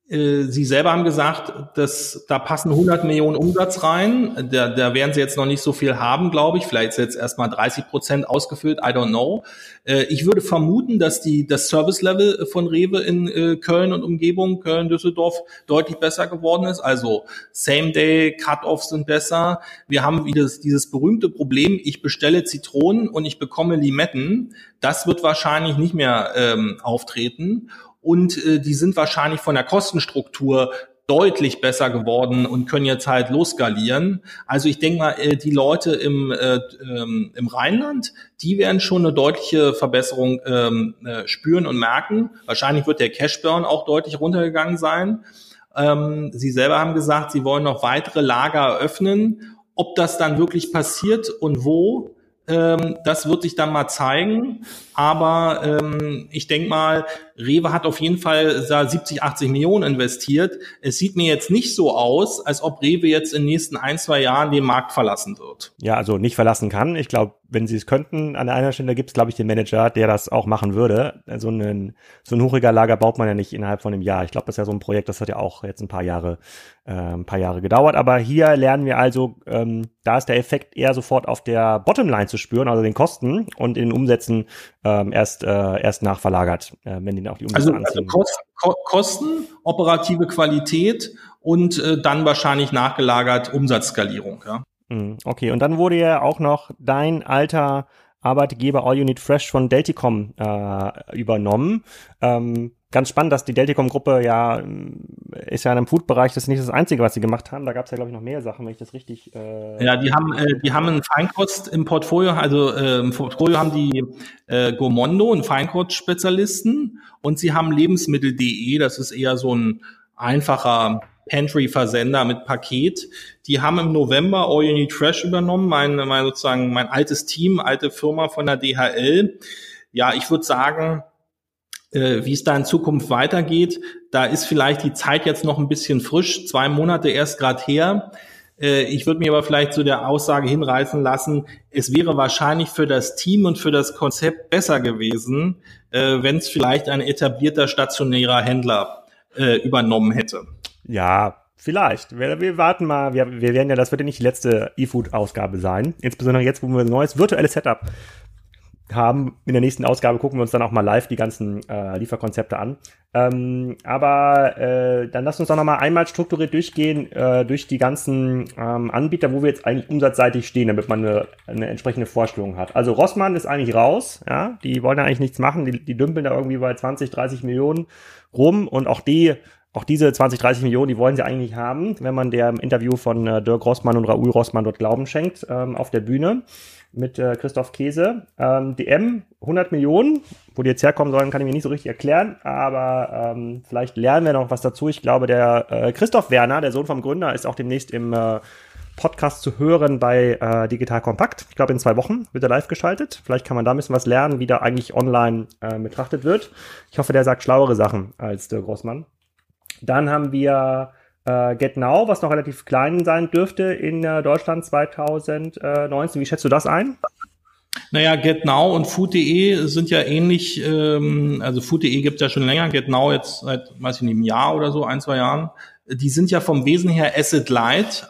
äh, Sie selber haben gesagt, dass da passen 100 Millionen Umsatz rein. Da, da werden Sie jetzt noch nicht so viel haben, glaube ich. Vielleicht ist jetzt erstmal 30 Prozent ausgefüllt. I don't know. Äh, ich würde vermuten, dass die das Service-Level von Rewe in äh, Köln und Umgebung, Köln, Düsseldorf, deutlich besser geworden ist. Also Same-Day, Cut-Offs sind besser. Wir haben wieder dieses berühmte Problem, ich bestelle Zitronen und ich bekomme Limetten. Das wird wahrscheinlich nicht mehr ähm, auftreten und äh, die sind wahrscheinlich von der Kostenstruktur deutlich besser geworden und können jetzt halt losskalieren. Also ich denke mal, äh, die Leute im, äh, ähm, im Rheinland, die werden schon eine deutliche Verbesserung ähm, äh, spüren und merken. Wahrscheinlich wird der Cashburn auch deutlich runtergegangen sein. Ähm, Sie selber haben gesagt, Sie wollen noch weitere Lager eröffnen. Ob das dann wirklich passiert und wo, ähm, das wird sich dann mal zeigen. Aber ähm, ich denke mal, Rewe hat auf jeden Fall 70, 80 Millionen investiert. Es sieht mir jetzt nicht so aus, als ob Rewe jetzt in den nächsten ein, zwei Jahren den Markt verlassen wird. Ja, also nicht verlassen kann. Ich glaube, wenn sie es könnten, an einer Stelle gibt es, glaube ich, den Manager, der das auch machen würde. So ein, so ein Hochregallager baut man ja nicht innerhalb von einem Jahr. Ich glaube, das ist ja so ein Projekt, das hat ja auch jetzt ein paar Jahre, äh, ein paar Jahre gedauert. Aber hier lernen wir also, ähm, da ist der Effekt eher sofort auf der Bottomline zu spüren, also den Kosten und in den Umsätzen ähm, erst, äh, erst nachverlagert, äh, wenn die auch die Umsätze also, anziehen. Also Kosten, operative Qualität und äh, dann wahrscheinlich nachgelagert Umsatzskalierung. Ja. Hm, okay, und dann wurde ja auch noch dein alter Arbeitgeber All Unit Fresh von Delticom äh, übernommen. Ähm, ganz spannend, dass die Delticom-Gruppe ja ist ja in einem Food-Bereich das ist nicht das Einzige, was sie gemacht haben. Da gab es ja, glaube ich, noch mehr Sachen, wenn ich das richtig. Äh ja, die haben, äh, die haben einen Feinkost im Portfolio, also äh, im Portfolio haben die äh, Gomondo, einen Feinkost-Spezialisten, und sie haben Lebensmittel.de, das ist eher so ein einfacher Pantry-Versender mit Paket. Die haben im November All You Need Fresh übernommen, mein, mein sozusagen mein altes Team, alte Firma von der DHL. Ja, ich würde sagen, äh, wie es da in Zukunft weitergeht, da ist vielleicht die Zeit jetzt noch ein bisschen frisch, zwei Monate erst gerade her. Äh, ich würde mir aber vielleicht zu der Aussage hinreißen lassen, es wäre wahrscheinlich für das Team und für das Konzept besser gewesen, äh, wenn es vielleicht ein etablierter stationärer Händler äh, übernommen hätte. Ja, vielleicht. Wir, wir warten mal. Wir, wir werden ja, das wird ja nicht die letzte eFood-Ausgabe sein. Insbesondere jetzt, wo wir ein neues virtuelles Setup haben. In der nächsten Ausgabe gucken wir uns dann auch mal live die ganzen äh, Lieferkonzepte an. Ähm, aber äh, dann lass uns doch noch mal einmal strukturiert durchgehen äh, durch die ganzen ähm, Anbieter, wo wir jetzt eigentlich umsatzseitig stehen, damit man eine, eine entsprechende Vorstellung hat. Also Rossmann ist eigentlich raus, ja, die wollen ja eigentlich nichts machen, die, die dümpeln da irgendwie bei 20, 30 Millionen rum und auch die auch diese 20, 30 Millionen, die wollen sie eigentlich haben, wenn man der Interview von äh, Dirk Rossmann und Raoul Rossmann dort Glauben schenkt ähm, auf der Bühne mit äh, Christoph Käse. Ähm, DM 100 Millionen, wo die jetzt herkommen sollen, kann ich mir nicht so richtig erklären, aber ähm, vielleicht lernen wir noch was dazu. Ich glaube, der äh, Christoph Werner, der Sohn vom Gründer, ist auch demnächst im äh, Podcast zu hören bei äh, Digital Kompakt. Ich glaube, in zwei Wochen wird er live geschaltet. Vielleicht kann man da ein bisschen was lernen, wie da eigentlich online äh, betrachtet wird. Ich hoffe, der sagt schlauere Sachen als der Großmann. Dann haben wir äh, GetNow, was noch relativ klein sein dürfte in äh, Deutschland 2019. Wie schätzt du das ein? Naja, GetNow und Food.de sind ja ähnlich, ähm, also Food.de gibt es ja schon länger, GetNow jetzt seit, weiß ich nicht, einem Jahr oder so, ein, zwei Jahren. Die sind ja vom Wesen her Asset Light,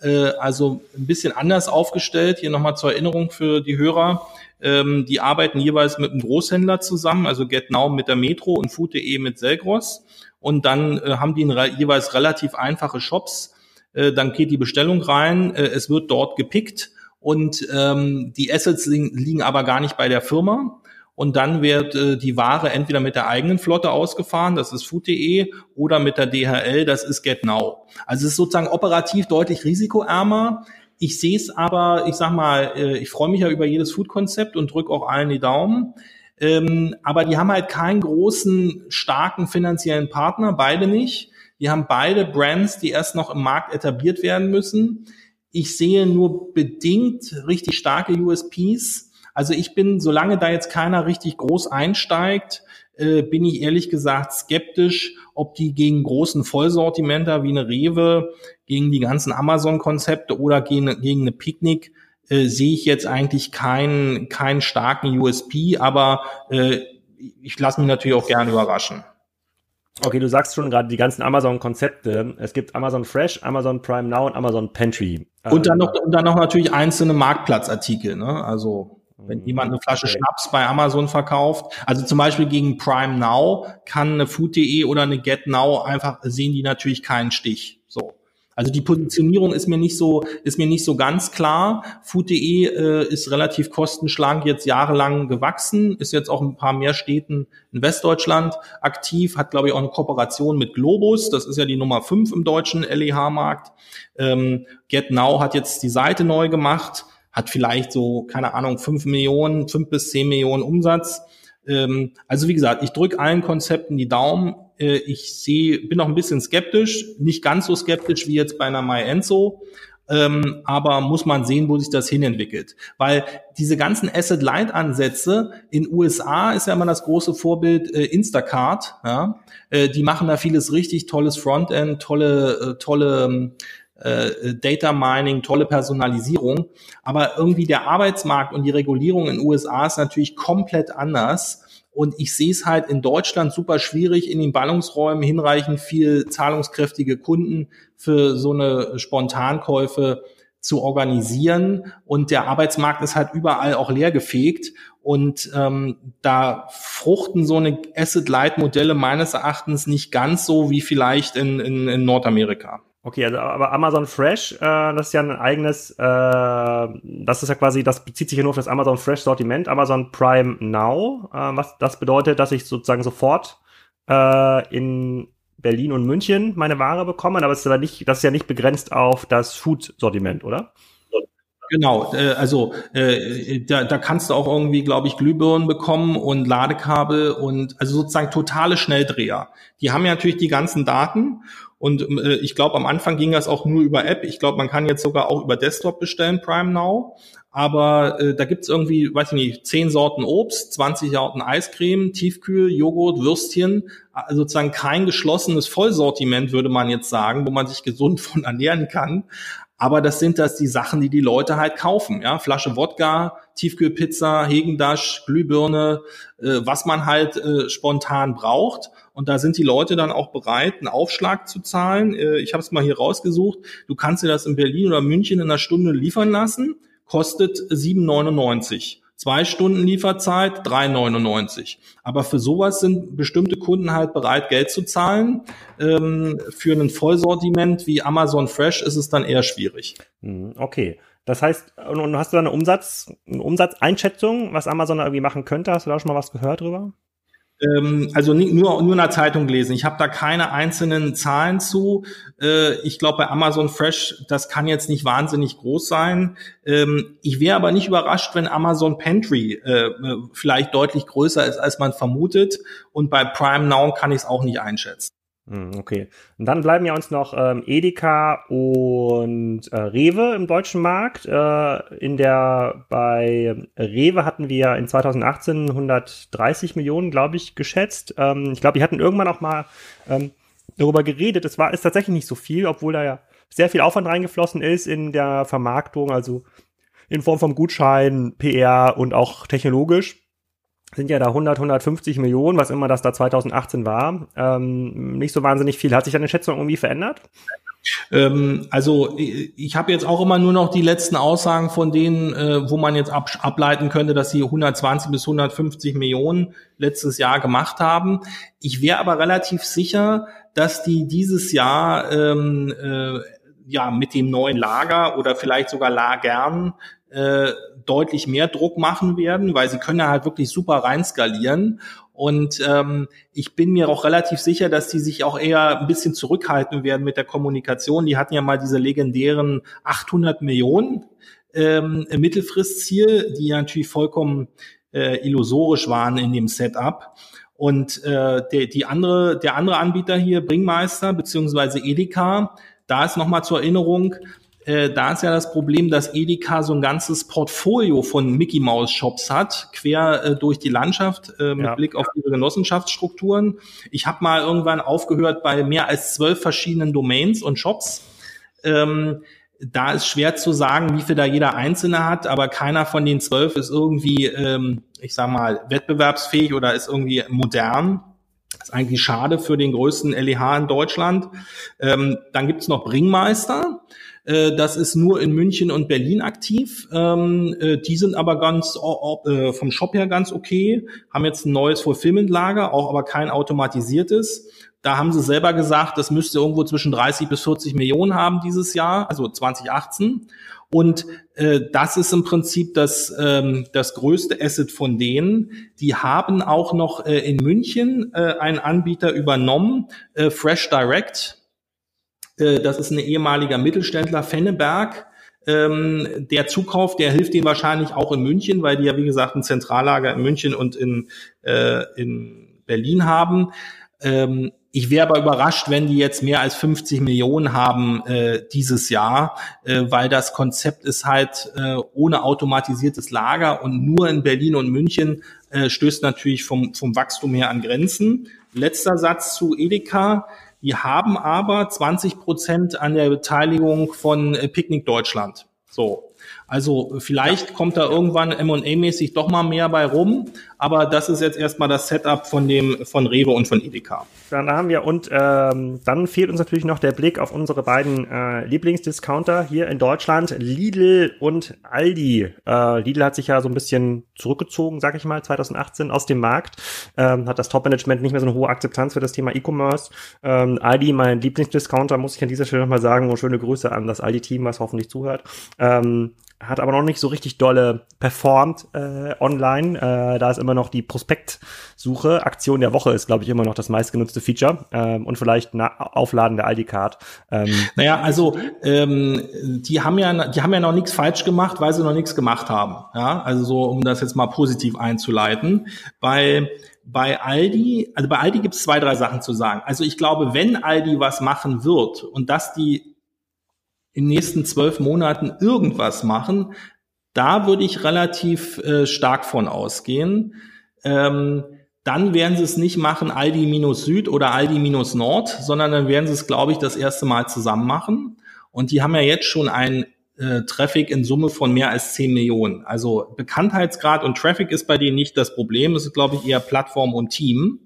äh, also ein bisschen anders aufgestellt. Hier nochmal zur Erinnerung für die Hörer. Ähm, die arbeiten jeweils mit einem Großhändler zusammen, also GetNow mit der Metro und Food.de mit Selgros und dann äh, haben die re jeweils relativ einfache Shops, äh, dann geht die Bestellung rein, äh, es wird dort gepickt und ähm, die Assets liegen, liegen aber gar nicht bei der Firma. Und dann wird äh, die Ware entweder mit der eigenen Flotte ausgefahren, das ist food.de, oder mit der DHL, das ist GetNow. Also es ist sozusagen operativ deutlich risikoärmer. Ich sehe es aber, ich sag mal, äh, ich freue mich ja über jedes Food-Konzept und drücke auch allen die Daumen. Ähm, aber die haben halt keinen großen, starken finanziellen Partner, beide nicht. Die haben beide Brands, die erst noch im Markt etabliert werden müssen. Ich sehe nur bedingt richtig starke USPs. Also ich bin, solange da jetzt keiner richtig groß einsteigt, äh, bin ich ehrlich gesagt skeptisch, ob die gegen großen Vollsortimenter wie eine Rewe, gegen die ganzen Amazon-Konzepte oder gegen, gegen eine Picknick äh, sehe ich jetzt eigentlich keinen keinen starken USP, aber äh, ich lasse mich natürlich auch gerne überraschen. Okay, du sagst schon gerade die ganzen Amazon-Konzepte. Es gibt Amazon Fresh, Amazon Prime Now und Amazon Pantry. Und dann noch, und dann noch natürlich einzelne Marktplatzartikel. Ne? Also wenn jemand eine Flasche okay. Schnaps bei Amazon verkauft, also zum Beispiel gegen Prime Now, kann eine Food.de oder eine Get Now einfach sehen die natürlich keinen Stich. So. Also die Positionierung ist mir nicht so, ist mir nicht so ganz klar. Food.de äh, ist relativ kostenschlank jetzt jahrelang gewachsen, ist jetzt auch ein paar mehr Städten in Westdeutschland aktiv, hat glaube ich auch eine Kooperation mit Globus, das ist ja die Nummer fünf im deutschen LEH-Markt. Ähm, GetNow hat jetzt die Seite neu gemacht, hat vielleicht so, keine Ahnung, fünf Millionen, fünf bis zehn Millionen Umsatz. Ähm, also wie gesagt, ich drücke allen Konzepten die Daumen äh, ich sehe, bin noch ein bisschen skeptisch, nicht ganz so skeptisch wie jetzt bei einer MyEnso, ähm, aber muss man sehen, wo sich das hinentwickelt. Weil diese ganzen Asset-Light-Ansätze in USA ist ja immer das große Vorbild äh, Instacart. Ja? Äh, die machen da vieles richtig, tolles Frontend, tolle, äh, tolle äh, Data Mining, tolle Personalisierung. Aber irgendwie der Arbeitsmarkt und die Regulierung in USA ist natürlich komplett anders. Und ich sehe es halt in Deutschland super schwierig, in den Ballungsräumen hinreichend viel zahlungskräftige Kunden für so eine Spontankäufe zu organisieren. Und der Arbeitsmarkt ist halt überall auch leergefegt. Und ähm, da fruchten so eine Asset-Light-Modelle meines Erachtens nicht ganz so wie vielleicht in, in, in Nordamerika. Okay, also aber Amazon Fresh, äh, das ist ja ein eigenes, äh, das ist ja quasi, das bezieht sich ja nur auf das Amazon Fresh Sortiment, Amazon Prime Now, äh, was das bedeutet, dass ich sozusagen sofort äh, in Berlin und München meine Ware bekomme, aber es ist aber nicht, das ist ja nicht begrenzt auf das Food Sortiment, oder? Genau, äh, also äh, da, da kannst du auch irgendwie, glaube ich, Glühbirnen bekommen und Ladekabel und also sozusagen totale Schnelldreher. Die haben ja natürlich die ganzen Daten und äh, ich glaube, am Anfang ging das auch nur über App. Ich glaube, man kann jetzt sogar auch über Desktop bestellen, Prime Now. Aber äh, da gibt's irgendwie, weiß ich nicht, zehn Sorten Obst, 20 Sorten Eiscreme, Tiefkühl, Joghurt, Würstchen. Also sozusagen kein geschlossenes Vollsortiment, würde man jetzt sagen, wo man sich gesund <laughs> von ernähren kann. Aber das sind das die Sachen, die die Leute halt kaufen. Ja, Flasche Wodka, Tiefkühlpizza, Hegendasch, Glühbirne, äh, was man halt äh, spontan braucht. Und da sind die Leute dann auch bereit, einen Aufschlag zu zahlen. Äh, ich habe es mal hier rausgesucht. Du kannst dir das in Berlin oder München in einer Stunde liefern lassen. Kostet 7,99. Zwei Stunden Lieferzeit, 3,99. Aber für sowas sind bestimmte Kunden halt bereit, Geld zu zahlen. Ähm, für ein Vollsortiment wie Amazon Fresh ist es dann eher schwierig. Hm, okay. Das heißt, und hast du da eine Umsatz, eine Umsatzeinschätzung, was Amazon irgendwie machen könnte? Hast du da schon mal was gehört drüber? Ähm, also nie, nur, nur in der Zeitung gelesen. Ich habe da keine einzelnen Zahlen zu. Äh, ich glaube, bei Amazon Fresh, das kann jetzt nicht wahnsinnig groß sein. Ähm, ich wäre aber nicht überrascht, wenn Amazon Pantry äh, vielleicht deutlich größer ist, als man vermutet. Und bei Prime Now kann ich es auch nicht einschätzen. Hm, okay. Und dann bleiben ja uns noch ähm, Edeka und äh, Rewe im deutschen Markt. Äh, in der bei Rewe hatten wir in 2018 130 Millionen, glaube ich, geschätzt. Ähm, ich glaube, die hatten irgendwann auch mal ähm, darüber geredet. Es war ist tatsächlich nicht so viel, obwohl da ja sehr viel Aufwand reingeflossen ist in der Vermarktung, also in Form von Gutschein, PR und auch technologisch sind ja da 100, 150 Millionen, was immer das da 2018 war. Ähm, nicht so wahnsinnig viel. Hat sich deine Schätzung irgendwie verändert? Ähm, also ich habe jetzt auch immer nur noch die letzten Aussagen von denen, äh, wo man jetzt ab, ableiten könnte, dass sie 120 bis 150 Millionen letztes Jahr gemacht haben. Ich wäre aber relativ sicher, dass die dieses Jahr ähm, äh, ja mit dem neuen Lager oder vielleicht sogar Lagern äh, deutlich mehr Druck machen werden, weil sie können ja halt wirklich super reinskalieren. Und ähm, ich bin mir auch relativ sicher, dass die sich auch eher ein bisschen zurückhalten werden mit der Kommunikation. Die hatten ja mal diese legendären 800 Millionen ähm, Mittelfristziel, die ja natürlich vollkommen äh, illusorisch waren in dem Setup. Und äh, der, die andere, der andere Anbieter hier, Bringmeister beziehungsweise Edeka, da ist nochmal zur Erinnerung, äh, da ist ja das Problem, dass Edeka so ein ganzes Portfolio von Mickey Mouse Shops hat, quer äh, durch die Landschaft äh, mit ja. Blick auf ihre Genossenschaftsstrukturen. Ich habe mal irgendwann aufgehört bei mehr als zwölf verschiedenen Domains und Shops. Ähm, da ist schwer zu sagen, wie viel da jeder Einzelne hat, aber keiner von den zwölf ist irgendwie, ähm, ich sag mal, wettbewerbsfähig oder ist irgendwie modern. Das ist eigentlich schade für den größten LEH in Deutschland. Ähm, dann gibt's noch Bringmeister. Äh, das ist nur in München und Berlin aktiv. Ähm, äh, die sind aber ganz äh, vom Shop her ganz okay, haben jetzt ein neues Fulfillment-Lager, auch aber kein automatisiertes. Da haben sie selber gesagt, das müsste irgendwo zwischen 30 bis 40 Millionen haben dieses Jahr, also 2018. Und äh, das ist im Prinzip das, ähm, das größte Asset von denen. Die haben auch noch äh, in München äh, einen Anbieter übernommen, äh, Fresh Direct. Äh, das ist ein ehemaliger Mittelständler, Fenneberg. Ähm, der Zukauf, der hilft denen wahrscheinlich auch in München, weil die ja, wie gesagt, ein Zentrallager in München und in, äh, in Berlin haben. Ähm, ich wäre aber überrascht, wenn die jetzt mehr als 50 Millionen haben äh, dieses Jahr, äh, weil das Konzept ist halt äh, ohne automatisiertes Lager und nur in Berlin und München äh, stößt natürlich vom, vom Wachstum her an Grenzen. Letzter Satz zu Edeka. Die haben aber 20 Prozent an der Beteiligung von äh, Picknick Deutschland. So, also vielleicht kommt da irgendwann M&A-mäßig doch mal mehr bei rum, aber das ist jetzt erstmal das Setup von dem von Rewe und von Edeka. Dann haben wir und ähm, dann fehlt uns natürlich noch der Blick auf unsere beiden äh, Lieblingsdiscounter hier in Deutschland, Lidl und Aldi. Äh, Lidl hat sich ja so ein bisschen zurückgezogen, sag ich mal, 2018 aus dem Markt, ähm, hat das Top-Management nicht mehr so eine hohe Akzeptanz für das Thema E-Commerce. Ähm, Aldi, mein Lieblingsdiscounter, muss ich an dieser Stelle nochmal sagen und schöne Grüße an das Aldi-Team, was hoffentlich zuhört. Ähm, hat aber noch nicht so richtig dolle performt äh, online. Äh, da ist immer noch die Prospektsuche. Aktion der Woche ist, glaube ich, immer noch das meistgenutzte Feature. Ähm, und vielleicht na Aufladen der Aldi-Card. Ähm, naja, also ähm, die haben ja, die haben ja noch nichts falsch gemacht, weil sie noch nichts gemacht haben. Ja, also so, um das jetzt mal positiv einzuleiten. Bei bei Aldi, also bei Aldi gibt es zwei, drei Sachen zu sagen. Also ich glaube, wenn Aldi was machen wird und dass die in den nächsten zwölf Monaten irgendwas machen, da würde ich relativ äh, stark von ausgehen. Ähm, dann werden sie es nicht machen Aldi minus Süd oder Aldi minus Nord, sondern dann werden sie es, glaube ich, das erste Mal zusammen machen. Und die haben ja jetzt schon einen äh, Traffic in Summe von mehr als 10 Millionen. Also Bekanntheitsgrad und Traffic ist bei denen nicht das Problem. Es ist, glaube ich, eher Plattform und Team.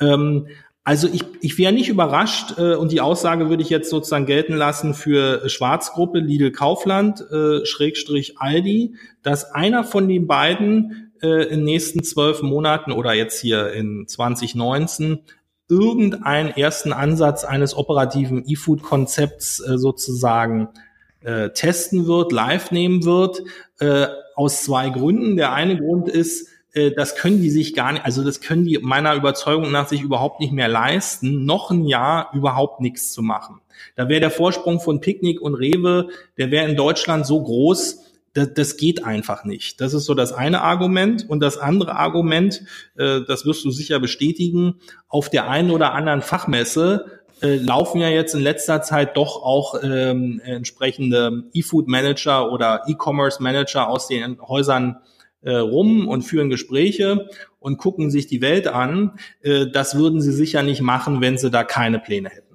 Ähm, also ich, ich wäre nicht überrascht äh, und die Aussage würde ich jetzt sozusagen gelten lassen für Schwarzgruppe Lidl Kaufland äh, Schrägstrich Aldi, dass einer von den beiden äh, in den nächsten zwölf Monaten oder jetzt hier in 2019 irgendeinen ersten Ansatz eines operativen E-Food-Konzepts äh, sozusagen äh, testen wird, live nehmen wird, äh, aus zwei Gründen. Der eine Grund ist, äh, das können die sich gar nicht, also das können die meiner Überzeugung nach sich überhaupt nicht mehr leisten, noch ein Jahr überhaupt nichts zu machen. Da wäre der Vorsprung von Picknick und Rewe, der wäre in Deutschland so groß, das, das geht einfach nicht. Das ist so das eine Argument. Und das andere Argument, äh, das wirst du sicher bestätigen, auf der einen oder anderen Fachmesse äh, laufen ja jetzt in letzter Zeit doch auch ähm, entsprechende E-Food Manager oder E-Commerce Manager aus den Häusern rum und führen Gespräche und gucken sich die Welt an. Äh, das würden sie sicher nicht machen, wenn sie da keine Pläne hätten.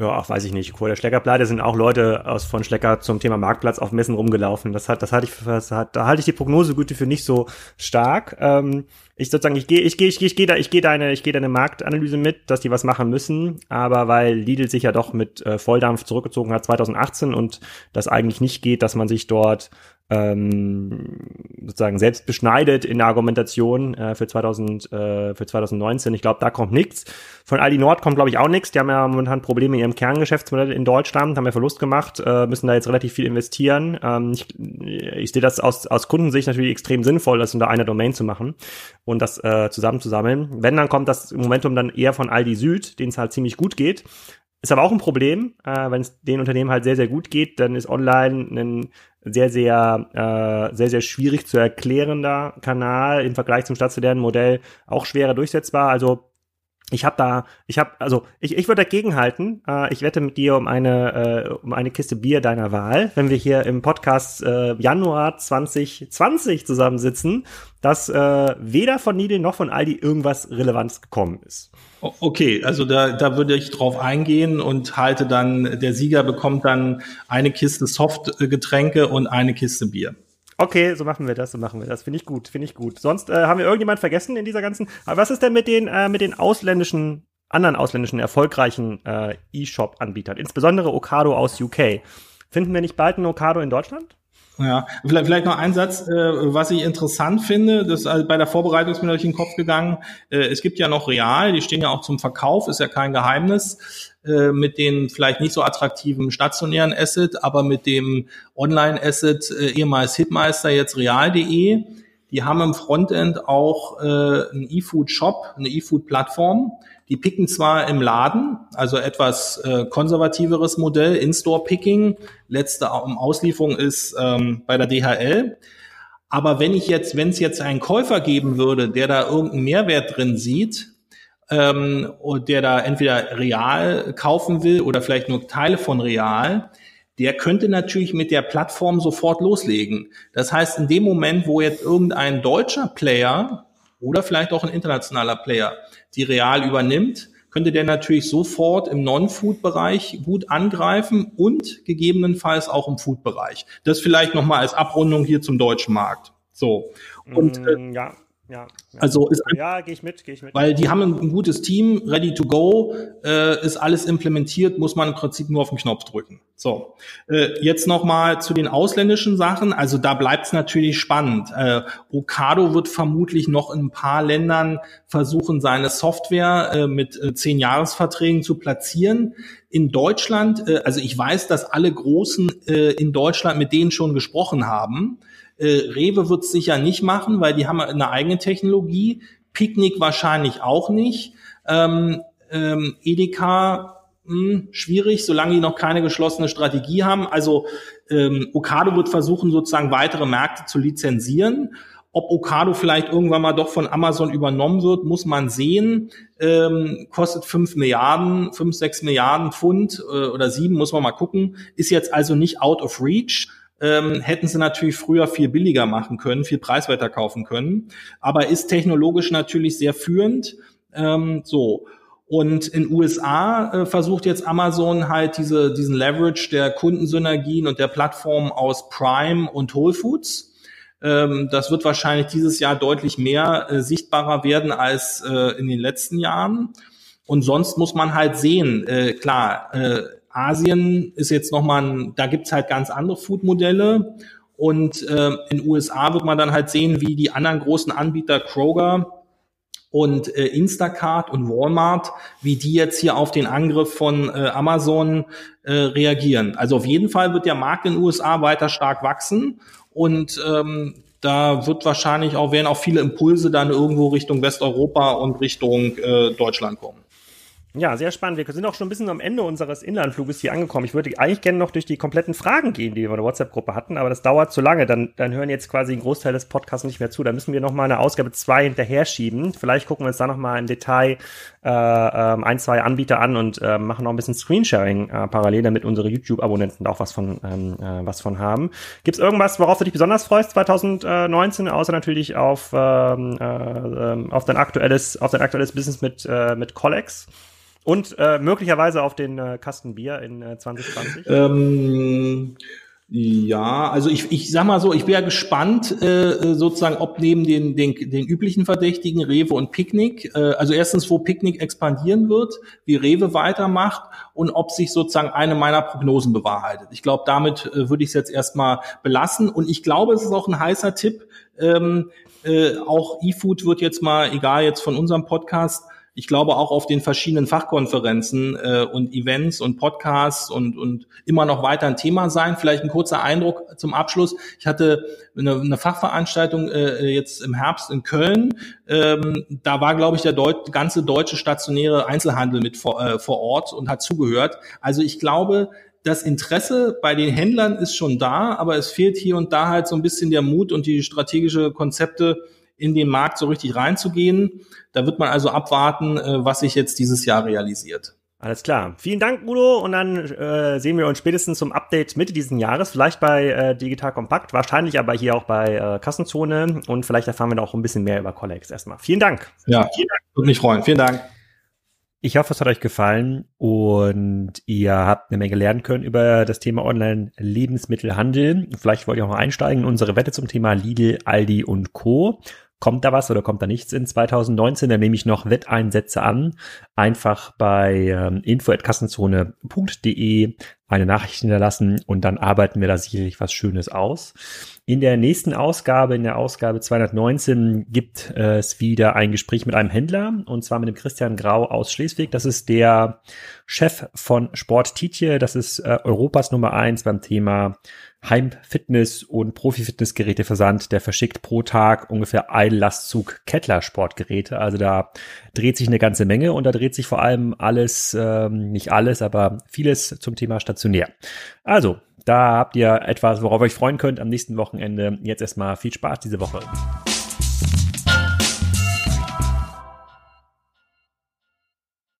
Ja, ach, weiß ich nicht. Vor der Schleckerpleite sind auch Leute aus von Schlecker zum Thema Marktplatz auf Messen rumgelaufen. Das hat, das halte ich das hat, da halte ich die Prognosegüte für nicht so stark. Ähm, ich sozusagen, ich gehe, ich gehe, ich gehe, ich gehe da, ich gehe deine, ich gehe deine Marktanalyse mit, dass die was machen müssen. Aber weil Lidl sich ja doch mit äh, Volldampf zurückgezogen hat 2018 und das eigentlich nicht geht, dass man sich dort ähm, sozusagen selbst beschneidet in der Argumentation äh, für 2000 äh, für 2019. Ich glaube, da kommt nichts. Von Aldi Nord kommt glaube ich auch nichts. Die haben ja momentan Probleme in ihrem Kerngeschäftsmodell in Deutschland, haben ja Verlust gemacht, äh, müssen da jetzt relativ viel investieren. Ähm, ich, ich sehe das aus aus Kundensicht natürlich extrem sinnvoll, das unter einer Domain zu machen und das äh, zusammenzusammeln. Wenn dann kommt das Momentum dann eher von Aldi Süd, denen es halt ziemlich gut geht. Ist aber auch ein Problem, äh, wenn es den Unternehmen halt sehr, sehr gut geht, dann ist online ein sehr, sehr, äh, sehr, sehr schwierig zu erklärender Kanal im Vergleich zum stationären Modell auch schwerer durchsetzbar. Also ich habe da, ich habe, also ich, ich würde dagegen halten. Äh, ich wette mit dir um eine, äh, um eine Kiste Bier deiner Wahl, wenn wir hier im Podcast äh, Januar 2020 zusammensitzen, dass äh, weder von Lidl noch von Aldi irgendwas Relevantes gekommen ist. Okay, also da, da würde ich drauf eingehen und halte dann, der Sieger bekommt dann eine Kiste Softgetränke und eine Kiste Bier. Okay, so machen wir das, so machen wir das. Finde ich gut, finde ich gut. Sonst äh, haben wir irgendjemand vergessen in dieser ganzen. Aber was ist denn mit den äh, mit den ausländischen anderen ausländischen erfolgreichen äh, E-Shop-Anbietern, insbesondere Okado aus UK? Finden wir nicht bald einen Okado in Deutschland? Ja, vielleicht, vielleicht noch ein Satz, äh, was ich interessant finde, das also bei der Vorbereitung ist mir durch den Kopf gegangen. Äh, es gibt ja noch Real, die stehen ja auch zum Verkauf, ist ja kein Geheimnis, äh, mit den vielleicht nicht so attraktiven stationären Asset, aber mit dem Online-Asset äh, ehemals Hitmeister, jetzt real.de. Die haben im Frontend auch äh, einen E-Food-Shop, eine E-Food-Plattform die picken zwar im Laden, also etwas äh, konservativeres Modell, In-Store-Picking. Letzte Auslieferung ist ähm, bei der DHL. Aber wenn ich jetzt, wenn es jetzt einen Käufer geben würde, der da irgendeinen Mehrwert drin sieht, ähm, und der da entweder real kaufen will oder vielleicht nur Teile von real, der könnte natürlich mit der Plattform sofort loslegen. Das heißt, in dem Moment, wo jetzt irgendein deutscher Player oder vielleicht auch ein internationaler Player die Real übernimmt, könnte der natürlich sofort im Non-Food-Bereich gut angreifen und gegebenenfalls auch im Food-Bereich. Das vielleicht nochmal als Abrundung hier zum deutschen Markt. So. Und äh, mm, ja. Ja, ja. Also ist ja, gehe ich mit, gehe ich mit. Weil die haben ein, gutes Team, ready to go, äh, ist alles implementiert, muss man im Prinzip nur auf den Knopf drücken. So, äh, jetzt nochmal zu den ausländischen Sachen. Also da bleibt es natürlich spannend. Äh, Okado wird vermutlich noch in ein paar Ländern versuchen, seine Software äh, mit äh, zehn Jahresverträgen zu platzieren. In Deutschland, äh, also ich weiß, dass alle Großen äh, in Deutschland mit denen schon gesprochen haben. Äh, Rewe wird es sicher nicht machen, weil die haben eine eigene Technologie. Picknick wahrscheinlich auch nicht. Ähm, ähm, Edeka mh, hm, schwierig, solange die noch keine geschlossene Strategie haben. Also ähm, Okado wird versuchen, sozusagen weitere Märkte zu lizenzieren. Ob Okado vielleicht irgendwann mal doch von Amazon übernommen wird, muss man sehen. Ähm, kostet fünf Milliarden, fünf, sechs Milliarden Pfund äh, oder sieben, muss man mal gucken. Ist jetzt also nicht out of reach ähm, hätten sie natürlich früher viel billiger machen können, viel preiswerter kaufen können, aber ist technologisch natürlich sehr führend. Ähm, so. Und in USA äh, versucht jetzt Amazon halt diese, diesen Leverage der Kundensynergien und der Plattform aus Prime und Whole Foods. Ähm, das wird wahrscheinlich dieses Jahr deutlich mehr äh, sichtbarer werden als äh, in den letzten Jahren. Und sonst muss man halt sehen, äh, klar, äh, Asien ist jetzt nochmal, ein, da gibt's halt ganz andere Food-Modelle. Und äh, in USA wird man dann halt sehen, wie die anderen großen Anbieter Kroger und äh, Instacart und Walmart, wie die jetzt hier auf den Angriff von äh, Amazon äh, reagieren. Also auf jeden Fall wird der Markt in den USA weiter stark wachsen und ähm, da wird wahrscheinlich auch werden auch viele Impulse dann irgendwo Richtung Westeuropa und Richtung äh, Deutschland kommen. Ja, sehr spannend. Wir sind auch schon ein bisschen am Ende unseres Inlandfluges hier angekommen. Ich würde eigentlich gerne noch durch die kompletten Fragen gehen, die wir in der WhatsApp-Gruppe hatten, aber das dauert zu lange. Dann, dann hören jetzt quasi ein Großteil des Podcasts nicht mehr zu. Da müssen wir noch mal eine Ausgabe zwei hinterher schieben. Vielleicht gucken wir uns da noch mal im Detail äh, äh, ein, zwei Anbieter an und äh, machen noch ein bisschen Screensharing äh, parallel, damit unsere YouTube-Abonnenten auch was von, ähm, äh, was von haben. Gibt es irgendwas, worauf du dich besonders freust 2019, außer natürlich auf, ähm, äh, ähm, auf dein aktuelles, auf dein aktuelles Business mit, äh, mit Collex? Und äh, möglicherweise auf den äh, Kasten Bier in äh, 2020? Ähm, Ja, also ich, ich sag mal so, ich wäre gespannt, äh, sozusagen, ob neben den, den, den üblichen Verdächtigen Rewe und Picknick, äh, also erstens, wo Picknick expandieren wird, wie Rewe weitermacht und ob sich sozusagen eine meiner Prognosen bewahrheitet. Ich glaube, damit äh, würde ich es jetzt erstmal belassen und ich glaube, es ist auch ein heißer Tipp. Ähm, äh, auch eFood wird jetzt mal, egal jetzt von unserem Podcast, ich glaube auch auf den verschiedenen Fachkonferenzen äh, und Events und Podcasts und, und immer noch weiter ein Thema sein. Vielleicht ein kurzer Eindruck zum Abschluss. Ich hatte eine, eine Fachveranstaltung äh, jetzt im Herbst in Köln. Ähm, da war, glaube ich, der Deut ganze deutsche stationäre Einzelhandel mit vor, äh, vor Ort und hat zugehört. Also ich glaube, das Interesse bei den Händlern ist schon da, aber es fehlt hier und da halt so ein bisschen der Mut und die strategische Konzepte, in den Markt so richtig reinzugehen. Da wird man also abwarten, äh, was sich jetzt dieses Jahr realisiert. Alles klar. Vielen Dank, Udo. Und dann äh, sehen wir uns spätestens zum Update Mitte diesen Jahres. Vielleicht bei äh, Digital Kompakt, wahrscheinlich aber hier auch bei äh, Kassenzone. Und vielleicht erfahren wir noch ein bisschen mehr über Collex erstmal. Vielen Dank. Ja, vielen Dank. Würde mich freuen. Vielen Dank. Ich hoffe, es hat euch gefallen und ihr habt eine Menge lernen können über das Thema Online-Lebensmittelhandel. Vielleicht wollt ihr auch noch einsteigen in unsere Wette zum Thema Lidl, Aldi und Co. Kommt da was oder kommt da nichts in 2019? Dann nehme ich noch Wetteinsätze an. Einfach bei ähm, info.kassenzone.de eine Nachricht hinterlassen und dann arbeiten wir da sicherlich was Schönes aus. In der nächsten Ausgabe, in der Ausgabe 219, gibt es wieder ein Gespräch mit einem Händler und zwar mit dem Christian Grau aus Schleswig. Das ist der Chef von Sport Tietje. Das ist äh, Europas Nummer eins beim Thema Heimfitness- und Profi-Fitnessgeräte-Versand, der verschickt pro Tag ungefähr ein Lastzug Kettler-Sportgeräte. Also da dreht sich eine ganze Menge und da dreht sich vor allem alles, ähm, nicht alles, aber vieles zum Thema stationär. Also, da habt ihr etwas, worauf ihr euch freuen könnt am nächsten Wochenende. Jetzt erstmal viel Spaß diese Woche.